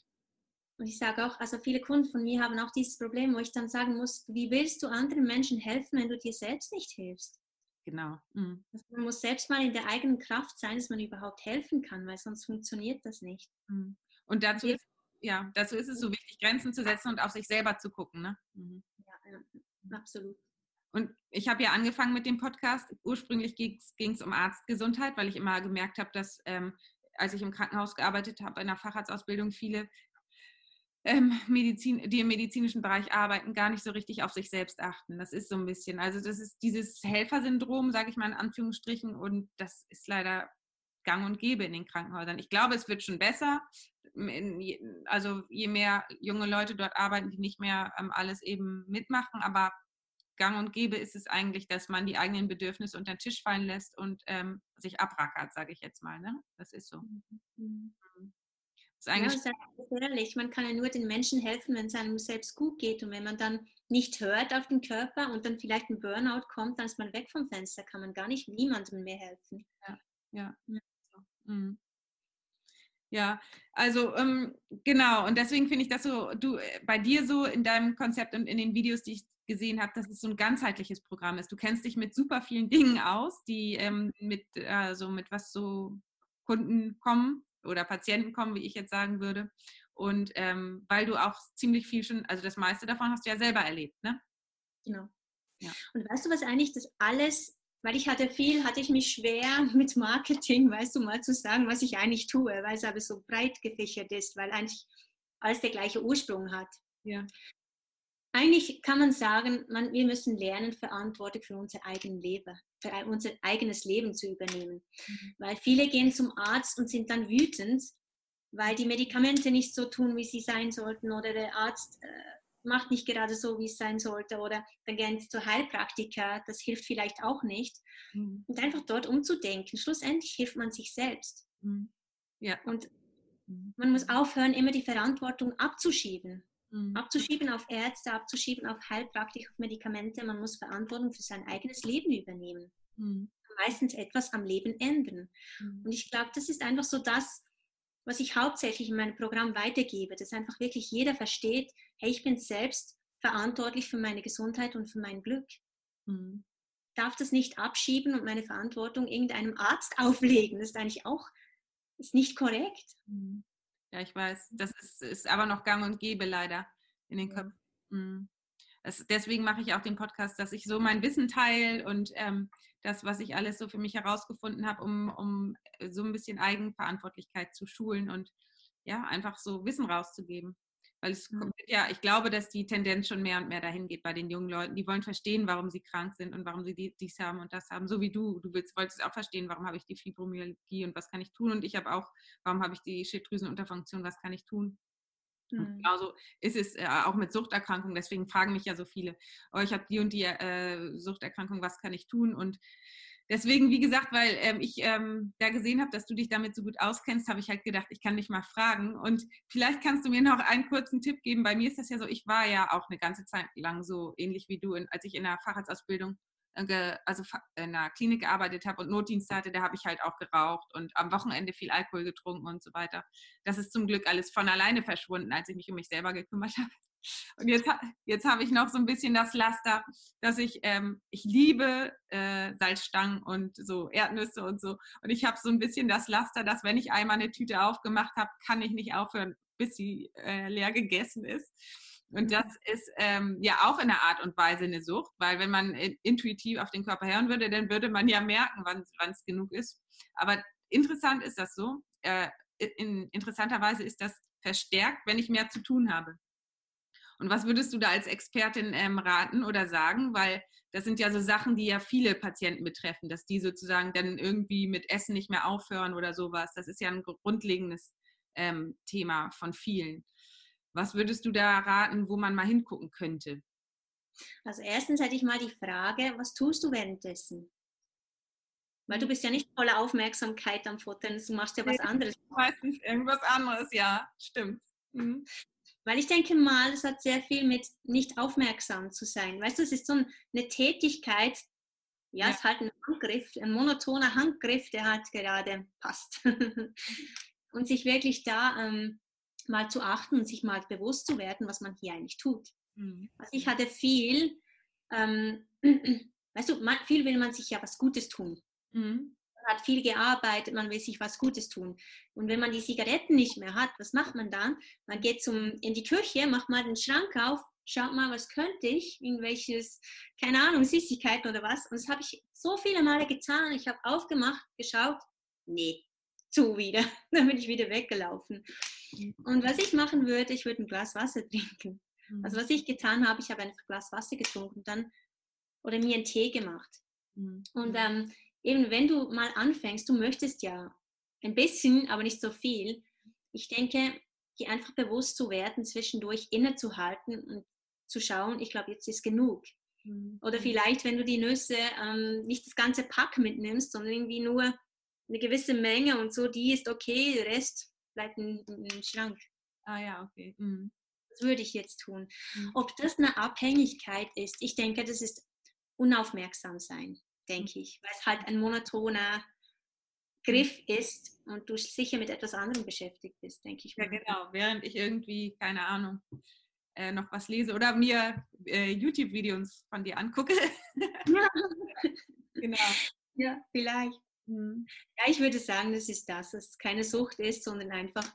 Und ich sage auch, also viele Kunden von mir haben auch dieses Problem, wo ich dann sagen muss, wie willst du anderen Menschen helfen, wenn du dir selbst nicht hilfst? Genau. Mhm. Also man muss selbst mal in der eigenen Kraft sein, dass man überhaupt helfen kann, weil sonst funktioniert das nicht. Mhm. Und dazu ist, ja, dazu ist es so wichtig, Grenzen zu setzen und auf sich selber zu gucken. Ne? Mhm. Ja, ja, absolut. Und ich habe ja angefangen mit dem Podcast. Ursprünglich ging es um Arztgesundheit, weil ich immer gemerkt habe, dass ähm, als ich im Krankenhaus gearbeitet habe, in der Facharztausbildung, viele ähm, Medizin, die im medizinischen Bereich arbeiten, gar nicht so richtig auf sich selbst achten. Das ist so ein bisschen, also das ist dieses Helfersyndrom, sage ich mal in Anführungsstrichen, und das ist leider gang und gäbe in den Krankenhäusern. Ich glaube, es wird schon besser. Also je mehr junge Leute dort arbeiten, die nicht mehr ähm, alles eben mitmachen, aber gang und gäbe ist es eigentlich, dass man die eigenen Bedürfnisse unter den Tisch fallen lässt und ähm, sich abrackert, sage ich jetzt mal. Ne? Das ist so. Mhm. Das ist eigentlich ja, ist ehrlich. Man kann ja nur den Menschen helfen, wenn es einem selbst gut geht. Und wenn man dann nicht hört auf den Körper und dann vielleicht ein Burnout kommt, dann ist man weg vom Fenster, kann man gar nicht niemandem mehr helfen. Ja, ja. ja. Mhm. Ja, also ähm, genau, und deswegen finde ich das so, du äh, bei dir so in deinem Konzept und in den Videos, die ich gesehen habe, dass es so ein ganzheitliches Programm ist. Du kennst dich mit super vielen Dingen aus, die ähm, mit, also mit was so Kunden kommen oder Patienten kommen, wie ich jetzt sagen würde. Und ähm, weil du auch ziemlich viel schon, also das meiste davon hast du ja selber erlebt, ne? Genau. Ja. Und weißt du, was eigentlich das alles, weil ich hatte viel, hatte ich mich schwer mit Marketing, weißt du, mal zu sagen, was ich eigentlich tue, weil es aber so breit gefächert ist, weil eigentlich alles der gleiche Ursprung hat. Ja eigentlich kann man sagen, man, wir müssen lernen, Verantwortung für unser eigenes Leben, für unser eigenes Leben zu übernehmen. Mhm. Weil viele gehen zum Arzt und sind dann wütend, weil die Medikamente nicht so tun, wie sie sein sollten oder der Arzt äh, macht nicht gerade so, wie es sein sollte oder dann gehen sie zur Heilpraktiker, das hilft vielleicht auch nicht. Mhm. Und einfach dort umzudenken. Schlussendlich hilft man sich selbst. Mhm. Ja. Und mhm. man muss aufhören, immer die Verantwortung abzuschieben. Mhm. Abzuschieben auf Ärzte, abzuschieben auf Heilpraktik, auf Medikamente. Man muss Verantwortung für sein eigenes Leben übernehmen. Mhm. Meistens etwas am Leben ändern. Mhm. Und ich glaube, das ist einfach so das, was ich hauptsächlich in meinem Programm weitergebe, dass einfach wirklich jeder versteht, hey, ich bin selbst verantwortlich für meine Gesundheit und für mein Glück. Mhm. Darf das nicht abschieben und meine Verantwortung irgendeinem Arzt auflegen. Das ist eigentlich auch ist nicht korrekt. Mhm. Ja, ich weiß. Das ist, ist aber noch gang und gäbe leider in den Köpfen. Mhm. Das, deswegen mache ich auch den Podcast, dass ich so mein Wissen teile und ähm, das, was ich alles so für mich herausgefunden habe, um, um so ein bisschen Eigenverantwortlichkeit zu schulen und ja, einfach so Wissen rauszugeben. Weil es mhm. kommt, ja, ich glaube, dass die Tendenz schon mehr und mehr dahin geht bei den jungen Leuten. Die wollen verstehen, warum sie krank sind und warum sie dies haben und das haben. So wie du. Du willst, wolltest auch verstehen, warum habe ich die Fibromyalgie und was kann ich tun. Und ich habe auch, warum habe ich die Schilddrüsenunterfunktion, was kann ich tun. Mhm. Genauso ist es äh, auch mit Suchterkrankungen. Deswegen fragen mich ja so viele, oh, ich habe die und die äh, Suchterkrankung, was kann ich tun? Und deswegen, wie gesagt, weil ähm, ich ähm, da gesehen habe, dass du dich damit so gut auskennst, habe ich halt gedacht, ich kann dich mal fragen. Und vielleicht kannst du mir noch einen kurzen Tipp geben. Bei mir ist das ja so, ich war ja auch eine ganze Zeit lang so ähnlich wie du, als ich in der Facharztausbildung äh, also in einer Klinik gearbeitet habe und Notdienst hatte, da habe ich halt auch geraucht und am Wochenende viel Alkohol getrunken und so weiter. Das ist zum Glück alles von alleine verschwunden, als ich mich um mich selber gekümmert habe. Und jetzt, jetzt habe ich noch so ein bisschen das Laster, dass ich, ähm, ich liebe äh, Salzstangen und so Erdnüsse und so. Und ich habe so ein bisschen das Laster, dass wenn ich einmal eine Tüte aufgemacht habe, kann ich nicht aufhören, bis sie äh, leer gegessen ist. Und das ist ähm, ja auch in einer Art und Weise eine Sucht, weil wenn man intuitiv auf den Körper hören würde, dann würde man ja merken, wann es genug ist. Aber interessant ist das so. Äh, in, interessanterweise ist das verstärkt, wenn ich mehr zu tun habe. Und was würdest du da als Expertin ähm, raten oder sagen? Weil das sind ja so Sachen, die ja viele Patienten betreffen, dass die sozusagen dann irgendwie mit Essen nicht mehr aufhören oder sowas. Das ist ja ein grundlegendes ähm, Thema von vielen. Was würdest du da raten, wo man mal hingucken könnte? Also erstens hätte ich mal die Frage, was tust du währenddessen? Weil du bist ja nicht voller Aufmerksamkeit am Futtern, du machst ja was anderes. Meistens irgendwas anderes, ja, stimmt. Mhm. Weil ich denke mal, es hat sehr viel mit nicht aufmerksam zu sein. Weißt du, es ist so eine Tätigkeit, ja, ja. es ist halt ein Handgriff, ein monotoner Handgriff, der halt gerade passt. und sich wirklich da ähm, mal zu achten und sich mal bewusst zu werden, was man hier eigentlich tut. Mhm. Also ich hatte viel, ähm, weißt du, viel will man sich ja was Gutes tun. Mhm hat viel gearbeitet, man will sich was Gutes tun. Und wenn man die Zigaretten nicht mehr hat, was macht man dann? Man geht zum, in die Küche, macht mal den Schrank auf, schaut mal, was könnte ich, irgendwelches, keine Ahnung, Süßigkeiten oder was. Und das habe ich so viele Male getan. Ich habe aufgemacht, geschaut, nee, zu wieder. Dann bin ich wieder weggelaufen. Und was ich machen würde, ich würde ein Glas Wasser trinken. Also was ich getan habe, ich habe einfach ein Glas Wasser getrunken dann oder mir einen Tee gemacht. Mhm. Und ähm, eben wenn du mal anfängst, du möchtest ja ein bisschen, aber nicht so viel. Ich denke, dir einfach bewusst zu werden, zwischendurch innezuhalten und zu schauen, ich glaube, jetzt ist genug. Mhm. Oder vielleicht, wenn du die Nüsse ähm, nicht das ganze Pack mitnimmst, sondern irgendwie nur eine gewisse Menge und so, die ist okay, der Rest bleibt im, im Schrank. Ah ja, okay. Mhm. Das würde ich jetzt tun. Mhm. Ob das eine Abhängigkeit ist, ich denke, das ist unaufmerksam sein denke ich, weil es halt ein monotoner Griff ist und du sicher mit etwas anderem beschäftigt bist, denke ich. Ja, genau, während ich irgendwie, keine Ahnung, äh, noch was lese oder mir äh, YouTube-Videos von dir angucke. Ja. genau. Ja, vielleicht. Mhm. Ja, ich würde sagen, das ist das, dass es keine Sucht ist, sondern einfach,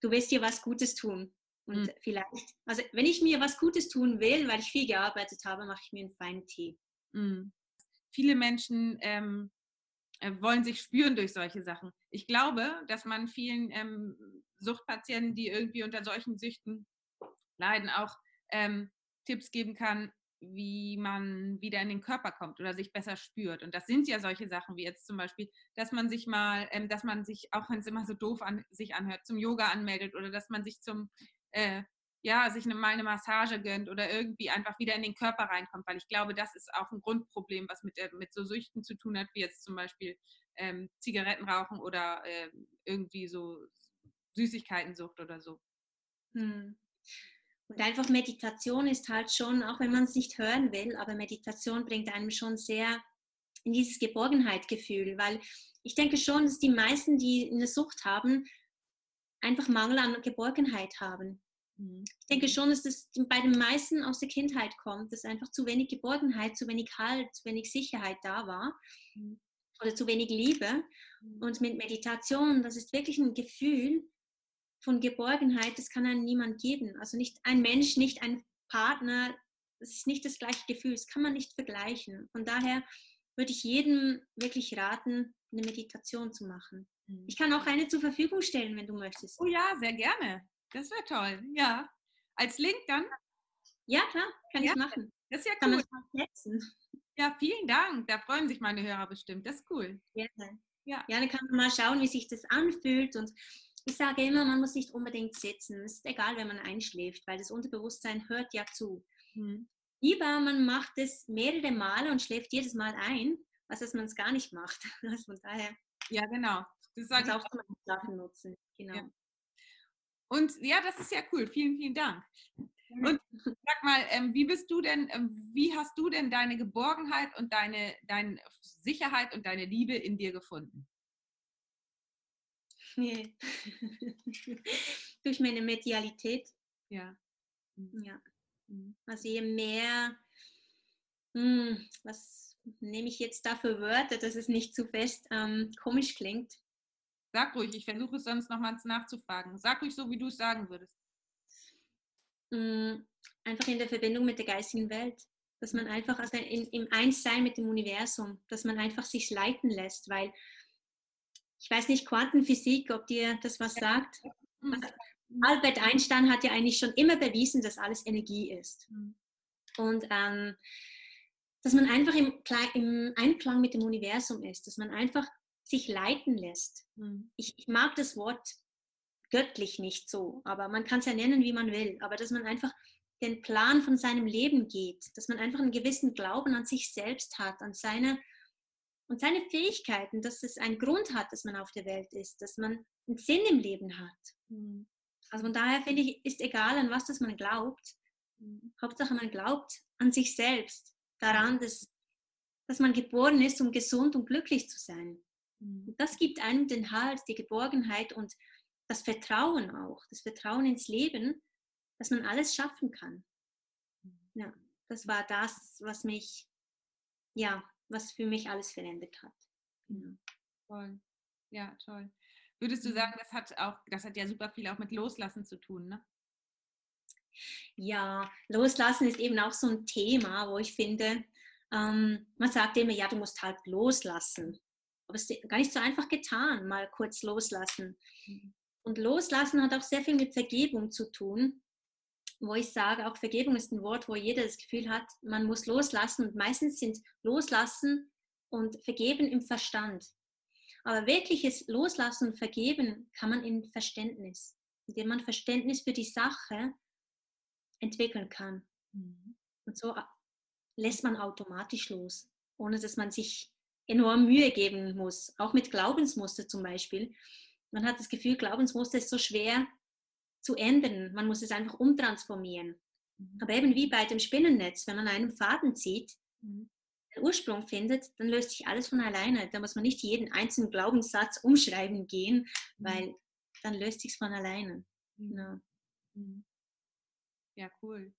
du willst dir was Gutes tun. Und mhm. vielleicht, also wenn ich mir was Gutes tun will, weil ich viel gearbeitet habe, mache ich mir einen feinen Tee. Mhm viele Menschen ähm, äh, wollen sich spüren durch solche Sachen. Ich glaube, dass man vielen ähm, Suchtpatienten, die irgendwie unter solchen Süchten leiden, auch ähm, Tipps geben kann, wie man wieder in den Körper kommt oder sich besser spürt. Und das sind ja solche Sachen wie jetzt zum Beispiel, dass man sich mal, ähm, dass man sich, auch wenn es immer so doof an, sich anhört, zum Yoga anmeldet oder dass man sich zum äh, ja, sich eine, mal eine Massage gönnt oder irgendwie einfach wieder in den Körper reinkommt, weil ich glaube, das ist auch ein Grundproblem, was mit, der, mit so Süchten zu tun hat, wie jetzt zum Beispiel ähm, Zigaretten rauchen oder äh, irgendwie so Süßigkeitensucht oder so. Hm. Und einfach Meditation ist halt schon, auch wenn man es nicht hören will, aber Meditation bringt einem schon sehr in dieses Geborgenheitgefühl, weil ich denke schon, dass die meisten, die eine Sucht haben, einfach Mangel an Geborgenheit haben. Mhm. Ich denke schon, dass das bei den meisten aus der Kindheit kommt, dass einfach zu wenig Geborgenheit, zu wenig Halt, zu wenig Sicherheit da war mhm. oder zu wenig Liebe. Mhm. Und mit Meditation, das ist wirklich ein Gefühl von Geborgenheit, das kann einem niemand geben. Also nicht ein Mensch, nicht ein Partner, das ist nicht das gleiche Gefühl, das kann man nicht vergleichen. Von daher würde ich jedem wirklich raten, eine Meditation zu machen. Ich kann auch eine zur Verfügung stellen, wenn du möchtest. Oh ja, sehr gerne. Das wäre toll. Ja. Als Link dann? Ja, klar, kann ja. ich machen. Das ist ja cool. Ja, vielen Dank. Da freuen sich meine Hörer bestimmt. Das ist cool. Gerne. Ja. ja, dann kann man mal schauen, wie sich das anfühlt. Und ich sage immer, man muss nicht unbedingt sitzen. Es ist egal, wenn man einschläft, weil das Unterbewusstsein hört ja zu. Hm. Lieber, man macht es mehrere Male und schläft jedes Mal ein, als dass man es gar nicht macht. Also von daher. Ja, genau. Das sage ich auch zum Schlafen nutzen. Genau. Ja. Und ja, das ist ja cool. Vielen, vielen Dank. Und sag mal, ähm, wie bist du denn, ähm, wie hast du denn deine Geborgenheit und deine, deine Sicherheit und deine Liebe in dir gefunden? Nee. Durch meine Medialität. Ja. Mhm. Ja. Also je mehr, hm, was nehme ich jetzt da für Wörter, dass es nicht zu fest ähm, komisch klingt. Sag ruhig, ich versuche es sonst nochmals nachzufragen. Sag ruhig so, wie du es sagen würdest. Mm, einfach in der Verbindung mit der geistigen Welt. Dass man einfach also in, im Einssein mit dem Universum, dass man einfach sich leiten lässt, weil ich weiß nicht, Quantenphysik, ob dir das was sagt. Mhm. Albert Einstein hat ja eigentlich schon immer bewiesen, dass alles Energie ist. Mhm. Und ähm, dass man einfach im, im Einklang mit dem Universum ist, dass man einfach sich leiten lässt. Mhm. Ich, ich, mag das Wort göttlich nicht so, aber man kann es ja nennen, wie man will. Aber dass man einfach den Plan von seinem Leben geht, dass man einfach einen gewissen Glauben an sich selbst hat, an seine und seine Fähigkeiten, dass es einen Grund hat, dass man auf der Welt ist, dass man einen Sinn im Leben hat. Mhm. Also von daher finde ich, ist egal, an was das man glaubt. Mhm. Hauptsache man glaubt an sich selbst, daran, dass, dass man geboren ist, um gesund und glücklich zu sein. Und das gibt einem den Halt, die Geborgenheit und das Vertrauen auch, das Vertrauen ins Leben, dass man alles schaffen kann. Ja, das war das, was mich, ja, was für mich alles verändert hat. Genau. Toll. Ja, toll. Würdest du mhm. sagen, das hat auch, das hat ja super viel auch mit Loslassen zu tun, ne? Ja, Loslassen ist eben auch so ein Thema, wo ich finde, ähm, man sagt immer, ja, du musst halt loslassen. Aber es ist gar nicht so einfach getan, mal kurz loslassen. Mhm. Und loslassen hat auch sehr viel mit Vergebung zu tun, wo ich sage, auch Vergebung ist ein Wort, wo jeder das Gefühl hat, man muss loslassen. Und meistens sind loslassen und vergeben im Verstand. Aber wirkliches Loslassen und Vergeben kann man in Verständnis, indem man Verständnis für die Sache entwickeln kann. Mhm. Und so lässt man automatisch los, ohne dass man sich enorm Mühe geben muss, auch mit Glaubensmuster zum Beispiel. Man hat das Gefühl, Glaubensmuster ist so schwer zu ändern. Man muss es einfach umtransformieren. Mhm. Aber eben wie bei dem Spinnennetz, wenn man einen Faden zieht, mhm. den Ursprung findet, dann löst sich alles von alleine. Da muss man nicht jeden einzelnen Glaubenssatz umschreiben gehen, mhm. weil dann löst sich von alleine. Genau. Ja, cool.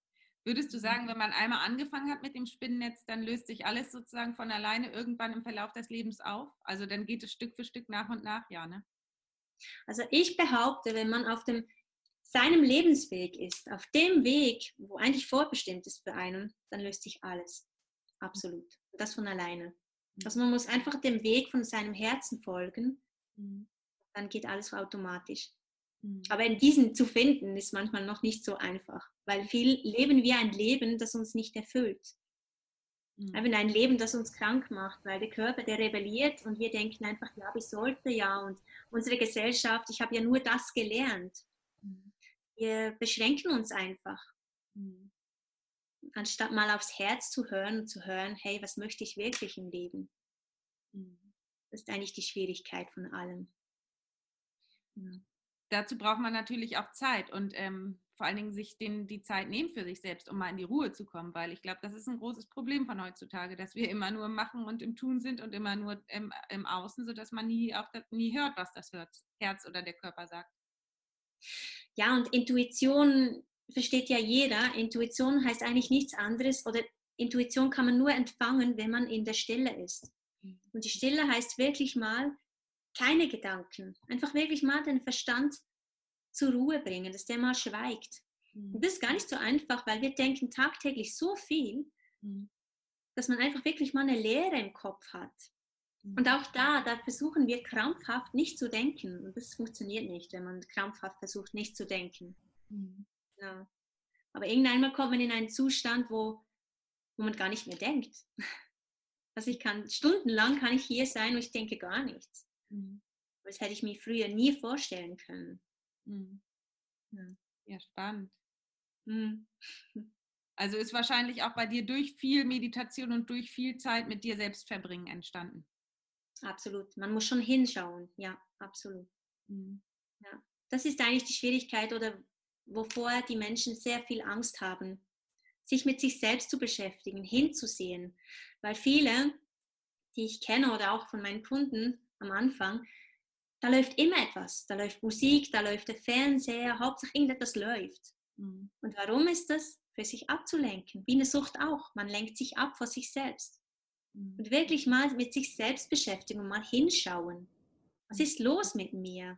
Würdest du mhm. sagen, wenn man einmal angefangen hat mit dem Spinnennetz, dann löst sich alles sozusagen von alleine irgendwann im Verlauf des Lebens auf? Also dann geht es Stück für Stück nach und nach, ja, ne? Also ich behaupte, wenn man auf dem seinem Lebensweg ist, auf dem Weg, wo eigentlich vorbestimmt ist für einen, dann löst sich alles. Absolut. Das von alleine. Mhm. Also man muss einfach dem Weg von seinem Herzen folgen, mhm. dann geht alles automatisch. Mhm. Aber in diesen zu finden, ist manchmal noch nicht so einfach, weil viel leben wir ein Leben, das uns nicht erfüllt. Mhm. Ein Leben, das uns krank macht, weil der Körper, der rebelliert und wir denken einfach, ja, ich sollte ja und unsere Gesellschaft, ich habe ja nur das gelernt. Mhm. Wir beschränken uns einfach. Mhm. Anstatt mal aufs Herz zu hören und zu hören, hey, was möchte ich wirklich im Leben? Mhm. Das ist eigentlich die Schwierigkeit von allem. Dazu braucht man natürlich auch Zeit. Und ähm, vor allen Dingen sich den, die Zeit nehmen für sich selbst, um mal in die Ruhe zu kommen, weil ich glaube, das ist ein großes Problem von heutzutage, dass wir immer nur Machen und im Tun sind und immer nur im, im Außen, sodass man nie, auch das, nie hört, was das Herz oder der Körper sagt. Ja, und Intuition versteht ja jeder. Intuition heißt eigentlich nichts anderes oder Intuition kann man nur empfangen, wenn man in der Stille ist. Mhm. Und die Stille heißt wirklich mal keine Gedanken, einfach wirklich mal den Verstand zur Ruhe bringen, dass der mal schweigt. Mhm. Und das ist gar nicht so einfach, weil wir denken tagtäglich so viel, mhm. dass man einfach wirklich mal eine Leere im Kopf hat. Und auch da, da versuchen wir krampfhaft nicht zu denken. Und das funktioniert nicht, wenn man krampfhaft versucht, nicht zu denken. Ja. Aber irgendwann kommt man in einen Zustand, wo, wo man gar nicht mehr denkt. Also ich kann stundenlang kann ich hier sein und ich denke gar nichts. Mhm. Das hätte ich mir früher nie vorstellen können. Mhm. Ja. ja. spannend. Mhm. Also ist wahrscheinlich auch bei dir durch viel Meditation und durch viel Zeit mit dir selbst verbringen entstanden. Absolut. Man muss schon hinschauen. Ja, absolut. Mhm. Ja. Das ist eigentlich die Schwierigkeit oder wovor die Menschen sehr viel Angst haben, sich mit sich selbst zu beschäftigen, hinzusehen. Weil viele, die ich kenne oder auch von meinen Kunden am Anfang, da läuft immer etwas. Da läuft Musik, da läuft der Fernseher, Hauptsache irgendetwas läuft. Mhm. Und warum ist das? Für sich abzulenken. Wie eine Sucht auch. Man lenkt sich ab vor sich selbst. Mhm. Und wirklich mal mit sich selbst beschäftigen und mal hinschauen. Was ist los mit mir?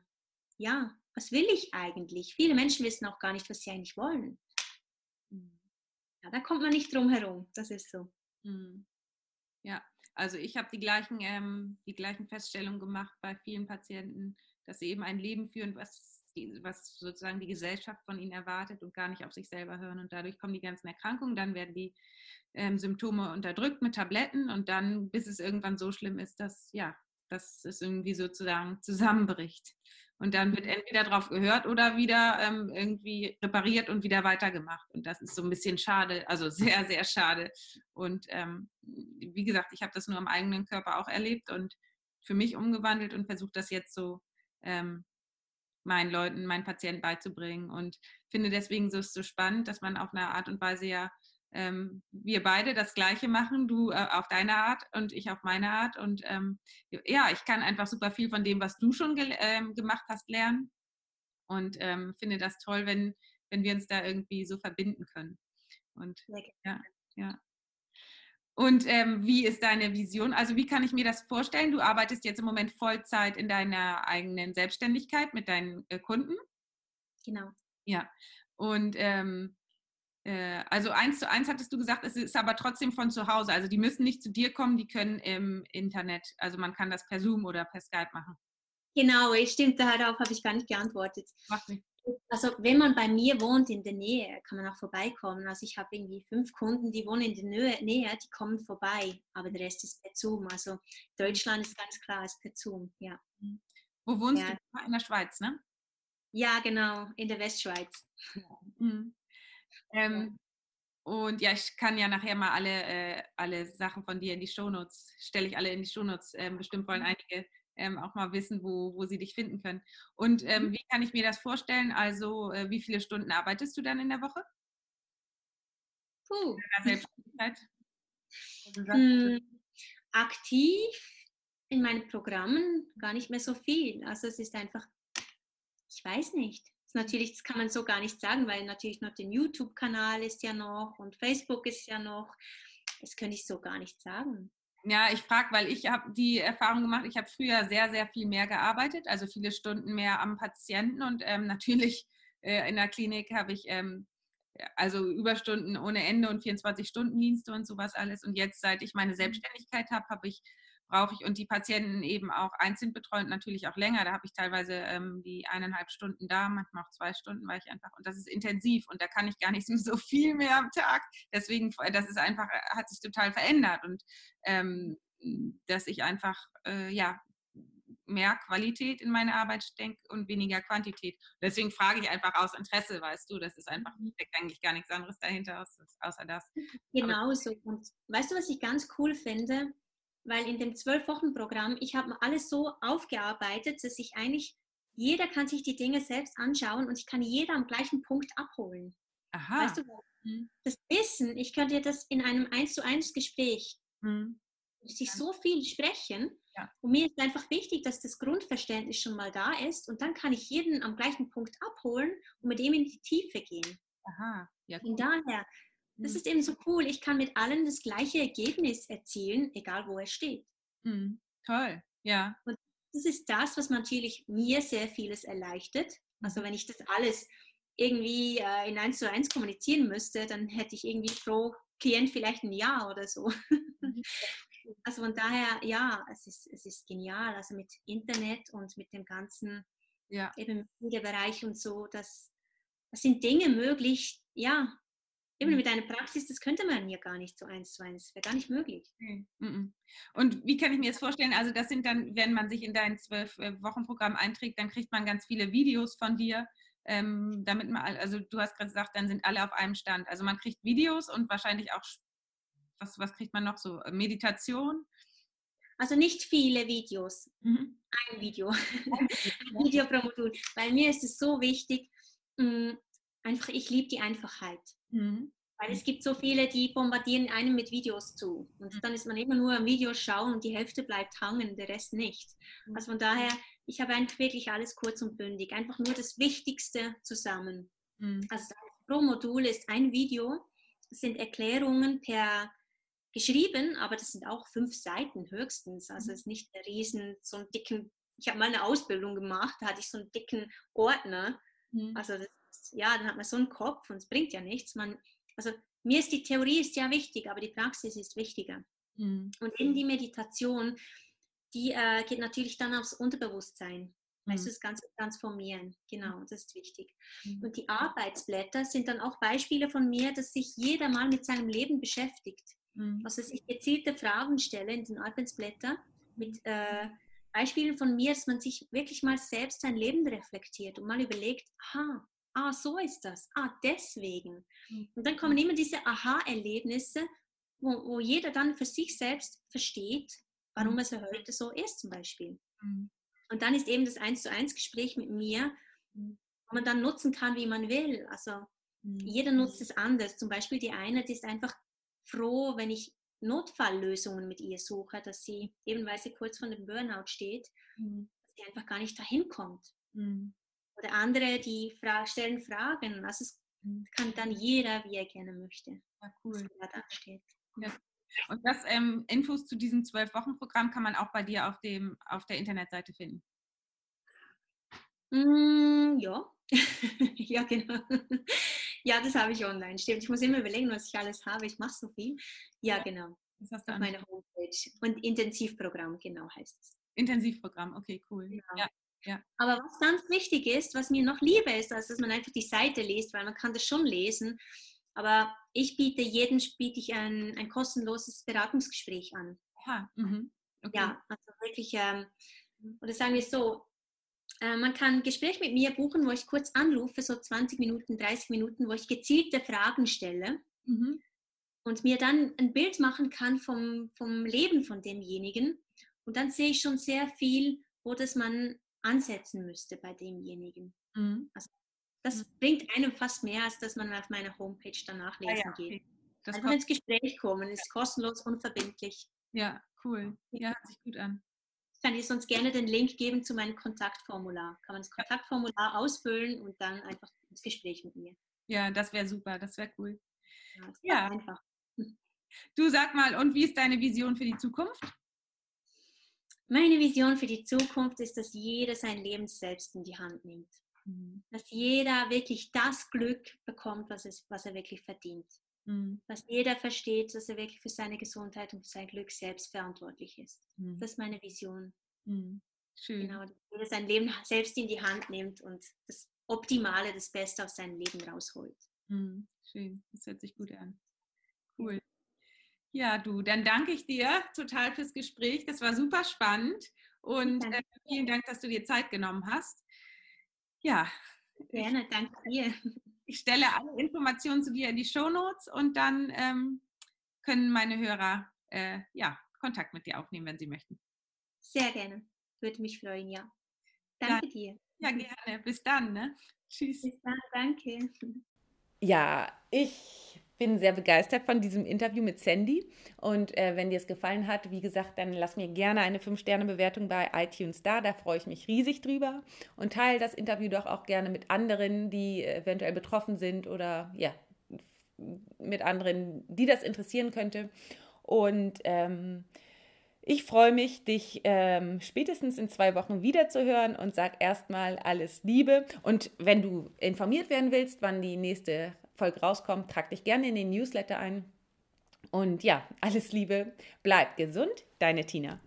Ja, was will ich eigentlich? Viele Menschen wissen auch gar nicht, was sie eigentlich wollen. Mhm. Ja, da kommt man nicht drum herum. Das ist so. Mhm. Ja, also ich habe die gleichen, ähm, die gleichen Feststellungen gemacht bei vielen Patienten, dass sie eben ein Leben führen, was, die, was sozusagen die Gesellschaft von ihnen erwartet und gar nicht auf sich selber hören. Und dadurch kommen die ganzen Erkrankungen, dann werden die ähm, Symptome unterdrückt mit Tabletten und dann, bis es irgendwann so schlimm ist, dass ja, dass es irgendwie sozusagen zusammenbricht. Und dann wird entweder darauf gehört oder wieder ähm, irgendwie repariert und wieder weitergemacht. Und das ist so ein bisschen schade, also sehr, sehr schade. Und ähm, wie gesagt, ich habe das nur am eigenen Körper auch erlebt und für mich umgewandelt und versuche das jetzt so ähm, meinen Leuten, meinen Patienten beizubringen. Und finde deswegen so, so spannend, dass man auf eine Art und Weise ja ähm, wir beide das Gleiche machen, du äh, auf deine Art und ich auf meine Art. Und ähm, ja, ich kann einfach super viel von dem, was du schon ge ähm, gemacht hast, lernen. Und ähm, finde das toll, wenn, wenn wir uns da irgendwie so verbinden können. Und ja, ja. Und ähm, wie ist deine Vision? Also wie kann ich mir das vorstellen? Du arbeitest jetzt im Moment Vollzeit in deiner eigenen Selbstständigkeit mit deinen äh, Kunden. Genau. Ja. Und ähm, äh, also eins zu eins hattest du gesagt, es ist aber trotzdem von zu Hause. Also die müssen nicht zu dir kommen, die können im Internet. Also man kann das per Zoom oder per Skype machen. Genau, stimmt, darauf habe ich gar nicht geantwortet. Mach nicht. Also wenn man bei mir wohnt in der Nähe, kann man auch vorbeikommen. Also ich habe irgendwie fünf Kunden, die wohnen in der Nähe, die kommen vorbei, aber der Rest ist per Zoom. Also Deutschland ist ganz klar, ist per Zoom, ja. Mhm. Wo wohnst ja. du? In der Schweiz, ne? Ja, genau, in der Westschweiz. Mhm. Ähm, und ja, ich kann ja nachher mal alle, äh, alle Sachen von dir in die Shownotes, stelle ich alle in die Shownotes. Ähm, bestimmt wollen mhm. einige ähm, auch mal wissen, wo, wo sie dich finden können. Und ähm, mhm. wie kann ich mir das vorstellen? Also, äh, wie viele Stunden arbeitest du dann in der Woche? Puh. In Selbstständigkeit? Hm, aktiv in meinen Programmen gar nicht mehr so viel. Also es ist einfach, ich weiß nicht. Natürlich, das kann man so gar nicht sagen, weil natürlich noch den YouTube-Kanal ist ja noch und Facebook ist ja noch. Das könnte ich so gar nicht sagen. Ja, ich frage, weil ich habe die Erfahrung gemacht, ich habe früher sehr, sehr viel mehr gearbeitet, also viele Stunden mehr am Patienten und ähm, natürlich äh, in der Klinik habe ich ähm, also Überstunden ohne Ende und 24-Stunden-Dienste und sowas alles. Und jetzt, seit ich meine mhm. Selbstständigkeit habe, habe ich brauche ich und die Patienten eben auch einzeln betreut, natürlich auch länger. Da habe ich teilweise ähm, die eineinhalb Stunden da, manchmal auch zwei Stunden, weil ich einfach, und das ist intensiv und da kann ich gar nicht so viel mehr am Tag. Deswegen, das ist einfach, hat sich total verändert und ähm, dass ich einfach, äh, ja, mehr Qualität in meine Arbeit stecke und weniger Quantität. Deswegen frage ich einfach aus Interesse, weißt du, das ist einfach, mhm. steckt eigentlich gar nichts anderes dahinter, außer das. Genau so. Und weißt du, was ich ganz cool finde? Weil in dem zwölf Wochen Programm, ich habe alles so aufgearbeitet, dass ich eigentlich jeder kann sich die Dinge selbst anschauen und ich kann jeder am gleichen Punkt abholen. Aha. Weißt du, mhm. das Wissen, ich könnte dir das in einem 1 zu 1 Gespräch mhm. sich so viel sprechen. Ja. Und mir ist einfach wichtig, dass das Grundverständnis schon mal da ist und dann kann ich jeden am gleichen Punkt abholen und mit ihm in die Tiefe gehen. Aha, ja. Cool. Von daher, das mhm. ist eben so cool. Ich kann mit allen das gleiche Ergebnis erzielen, egal wo er steht. Mhm. Toll, ja. Und das ist das, was natürlich mir sehr vieles erleichtert. Also wenn ich das alles irgendwie äh, in eins zu eins kommunizieren müsste, dann hätte ich irgendwie pro Klient vielleicht ein Jahr oder so. Mhm. Also von daher, ja, es ist, es ist genial. Also mit Internet und mit dem ganzen ja. eben Bereich und so, das, das sind Dinge möglich, ja, eben mhm. mit einer Praxis, das könnte man ja gar nicht so eins zu eins, wäre gar nicht möglich. Mhm. Und wie kann ich mir das vorstellen? Also das sind dann, wenn man sich in dein zwölf äh, Wochen Programm einträgt, dann kriegt man ganz viele Videos von dir, ähm, damit man, also du hast gerade gesagt, dann sind alle auf einem Stand. Also man kriegt Videos und wahrscheinlich auch, was, was kriegt man noch so? Äh, Meditation? Also nicht viele Videos, mhm. ein Video, ein Video pro Modul. Bei mir ist es so wichtig, mm, einfach, ich liebe die Einfachheit. Mhm. Weil es gibt so viele, die bombardieren einem mit Videos zu. Und mhm. dann ist man immer nur am Video schauen und die Hälfte bleibt hangen, der Rest nicht. Mhm. Also von daher, ich habe einfach wirklich alles kurz und bündig. Einfach nur das Wichtigste zusammen. Mhm. Also pro Modul ist ein Video, das sind Erklärungen per geschrieben, aber das sind auch fünf Seiten höchstens. Also mhm. es ist nicht ein riesen, so einen dicken, ich habe mal eine Ausbildung gemacht, da hatte ich so einen dicken Ordner. Also das ja, dann hat man so einen Kopf und es bringt ja nichts. Man, also mir ist die Theorie ist ja wichtig, aber die Praxis ist wichtiger. Mhm. Und in die Meditation, die äh, geht natürlich dann aufs Unterbewusstsein. Mhm. Weißt du, das Ganze transformieren. Genau, das ist wichtig. Mhm. Und die Arbeitsblätter sind dann auch Beispiele von mir, dass sich jeder mal mit seinem Leben beschäftigt. Mhm. Also, dass ich gezielte Fragen stelle in den Arbeitsblättern mit äh, Beispielen von mir, dass man sich wirklich mal selbst sein Leben reflektiert und mal überlegt, aha, ah, so ist das, ah, deswegen. Mhm. Und dann kommen immer diese Aha-Erlebnisse, wo, wo jeder dann für sich selbst versteht, warum mhm. es heute so ist zum Beispiel. Mhm. Und dann ist eben das Eins zu eins Gespräch mit mir, wo man dann nutzen kann, wie man will. Also jeder nutzt es anders. Zum Beispiel die eine, die ist einfach froh, wenn ich Notfalllösungen mit ihr suche, dass sie, eben weil sie kurz vor dem Burnout steht, dass sie einfach gar nicht dahin kommt. Oder andere, die fra stellen Fragen. Also es mhm. kann dann jeder, wie er gerne möchte. Ja, cool. Da steht. Ja. Und das ähm, Infos zu diesem Zwölf-Wochen-Programm kann man auch bei dir auf, dem, auf der Internetseite finden. Mm, ja, ja, genau. ja, das habe ich online. Stimmt. Ich muss immer überlegen, was ich alles habe. Ich mache so viel. Ja, ja. genau. Das hast du auf meiner Homepage. Und Intensivprogramm, genau heißt es. Intensivprogramm, okay, cool. Genau. Ja. Ja. Aber was ganz wichtig ist, was mir noch lieber ist, als dass man einfach die Seite liest, weil man kann das schon lesen. Aber ich biete jedem biete ich ein, ein kostenloses Beratungsgespräch an. Aha, mhm. okay. Ja, also wirklich, ähm, oder sagen wir so, äh, man kann ein Gespräch mit mir buchen, wo ich kurz anrufe, so 20 Minuten, 30 Minuten, wo ich gezielte Fragen stelle mhm. und mir dann ein Bild machen kann vom, vom Leben von demjenigen. Und dann sehe ich schon sehr viel, wo das man ansetzen müsste bei demjenigen. Mhm. Also das mhm. bringt einem fast mehr, als dass man auf meiner Homepage danach lesen ja, ja. geht. Das Einfach ins Gespräch kommen, ist kostenlos, unverbindlich. Ja, cool. Ja, hört sich gut an. Ich kann dir sonst gerne den Link geben zu meinem Kontaktformular. Kann man das Kontaktformular ausfüllen und dann einfach ins Gespräch mit mir. Ja, das wäre super, das wäre cool. Ja, ja. einfach. Du sag mal, und wie ist deine Vision für die Zukunft? Meine Vision für die Zukunft ist, dass jeder sein Leben selbst in die Hand nimmt. Mhm. Dass jeder wirklich das Glück bekommt, was, es, was er wirklich verdient. Mhm. Dass jeder versteht, dass er wirklich für seine Gesundheit und für sein Glück selbst verantwortlich ist. Mhm. Das ist meine Vision. Mhm. Schön. Genau, dass jeder sein Leben selbst in die Hand nimmt und das Optimale, das Beste aus seinem Leben rausholt. Mhm. Schön, das hört sich gut an. Cool. Ja, du, dann danke ich dir total fürs Gespräch. Das war super spannend und äh, vielen Dank, dass du dir Zeit genommen hast. Ja. Gerne, danke dir. Ich stelle alle Informationen zu dir in die Show Notes und dann ähm, können meine Hörer äh, ja, Kontakt mit dir aufnehmen, wenn sie möchten. Sehr gerne. Würde mich freuen, ja. Danke ja. dir. Ja, gerne. Bis dann. Ne? Tschüss. Bis dann, danke. Ja, ich bin sehr begeistert von diesem Interview mit Sandy. Und äh, wenn dir es gefallen hat, wie gesagt, dann lass mir gerne eine 5-Sterne-Bewertung bei iTunes da. Da freue ich mich riesig drüber. Und teile das Interview doch auch gerne mit anderen, die eventuell betroffen sind oder ja, mit anderen, die das interessieren könnte. Und ähm, ich freue mich, dich ähm, spätestens in zwei Wochen wiederzuhören und sag erstmal alles Liebe. Und wenn du informiert werden willst, wann die nächste Folge rauskommt, trag dich gerne in den Newsletter ein. Und ja, alles Liebe, bleib gesund, deine Tina.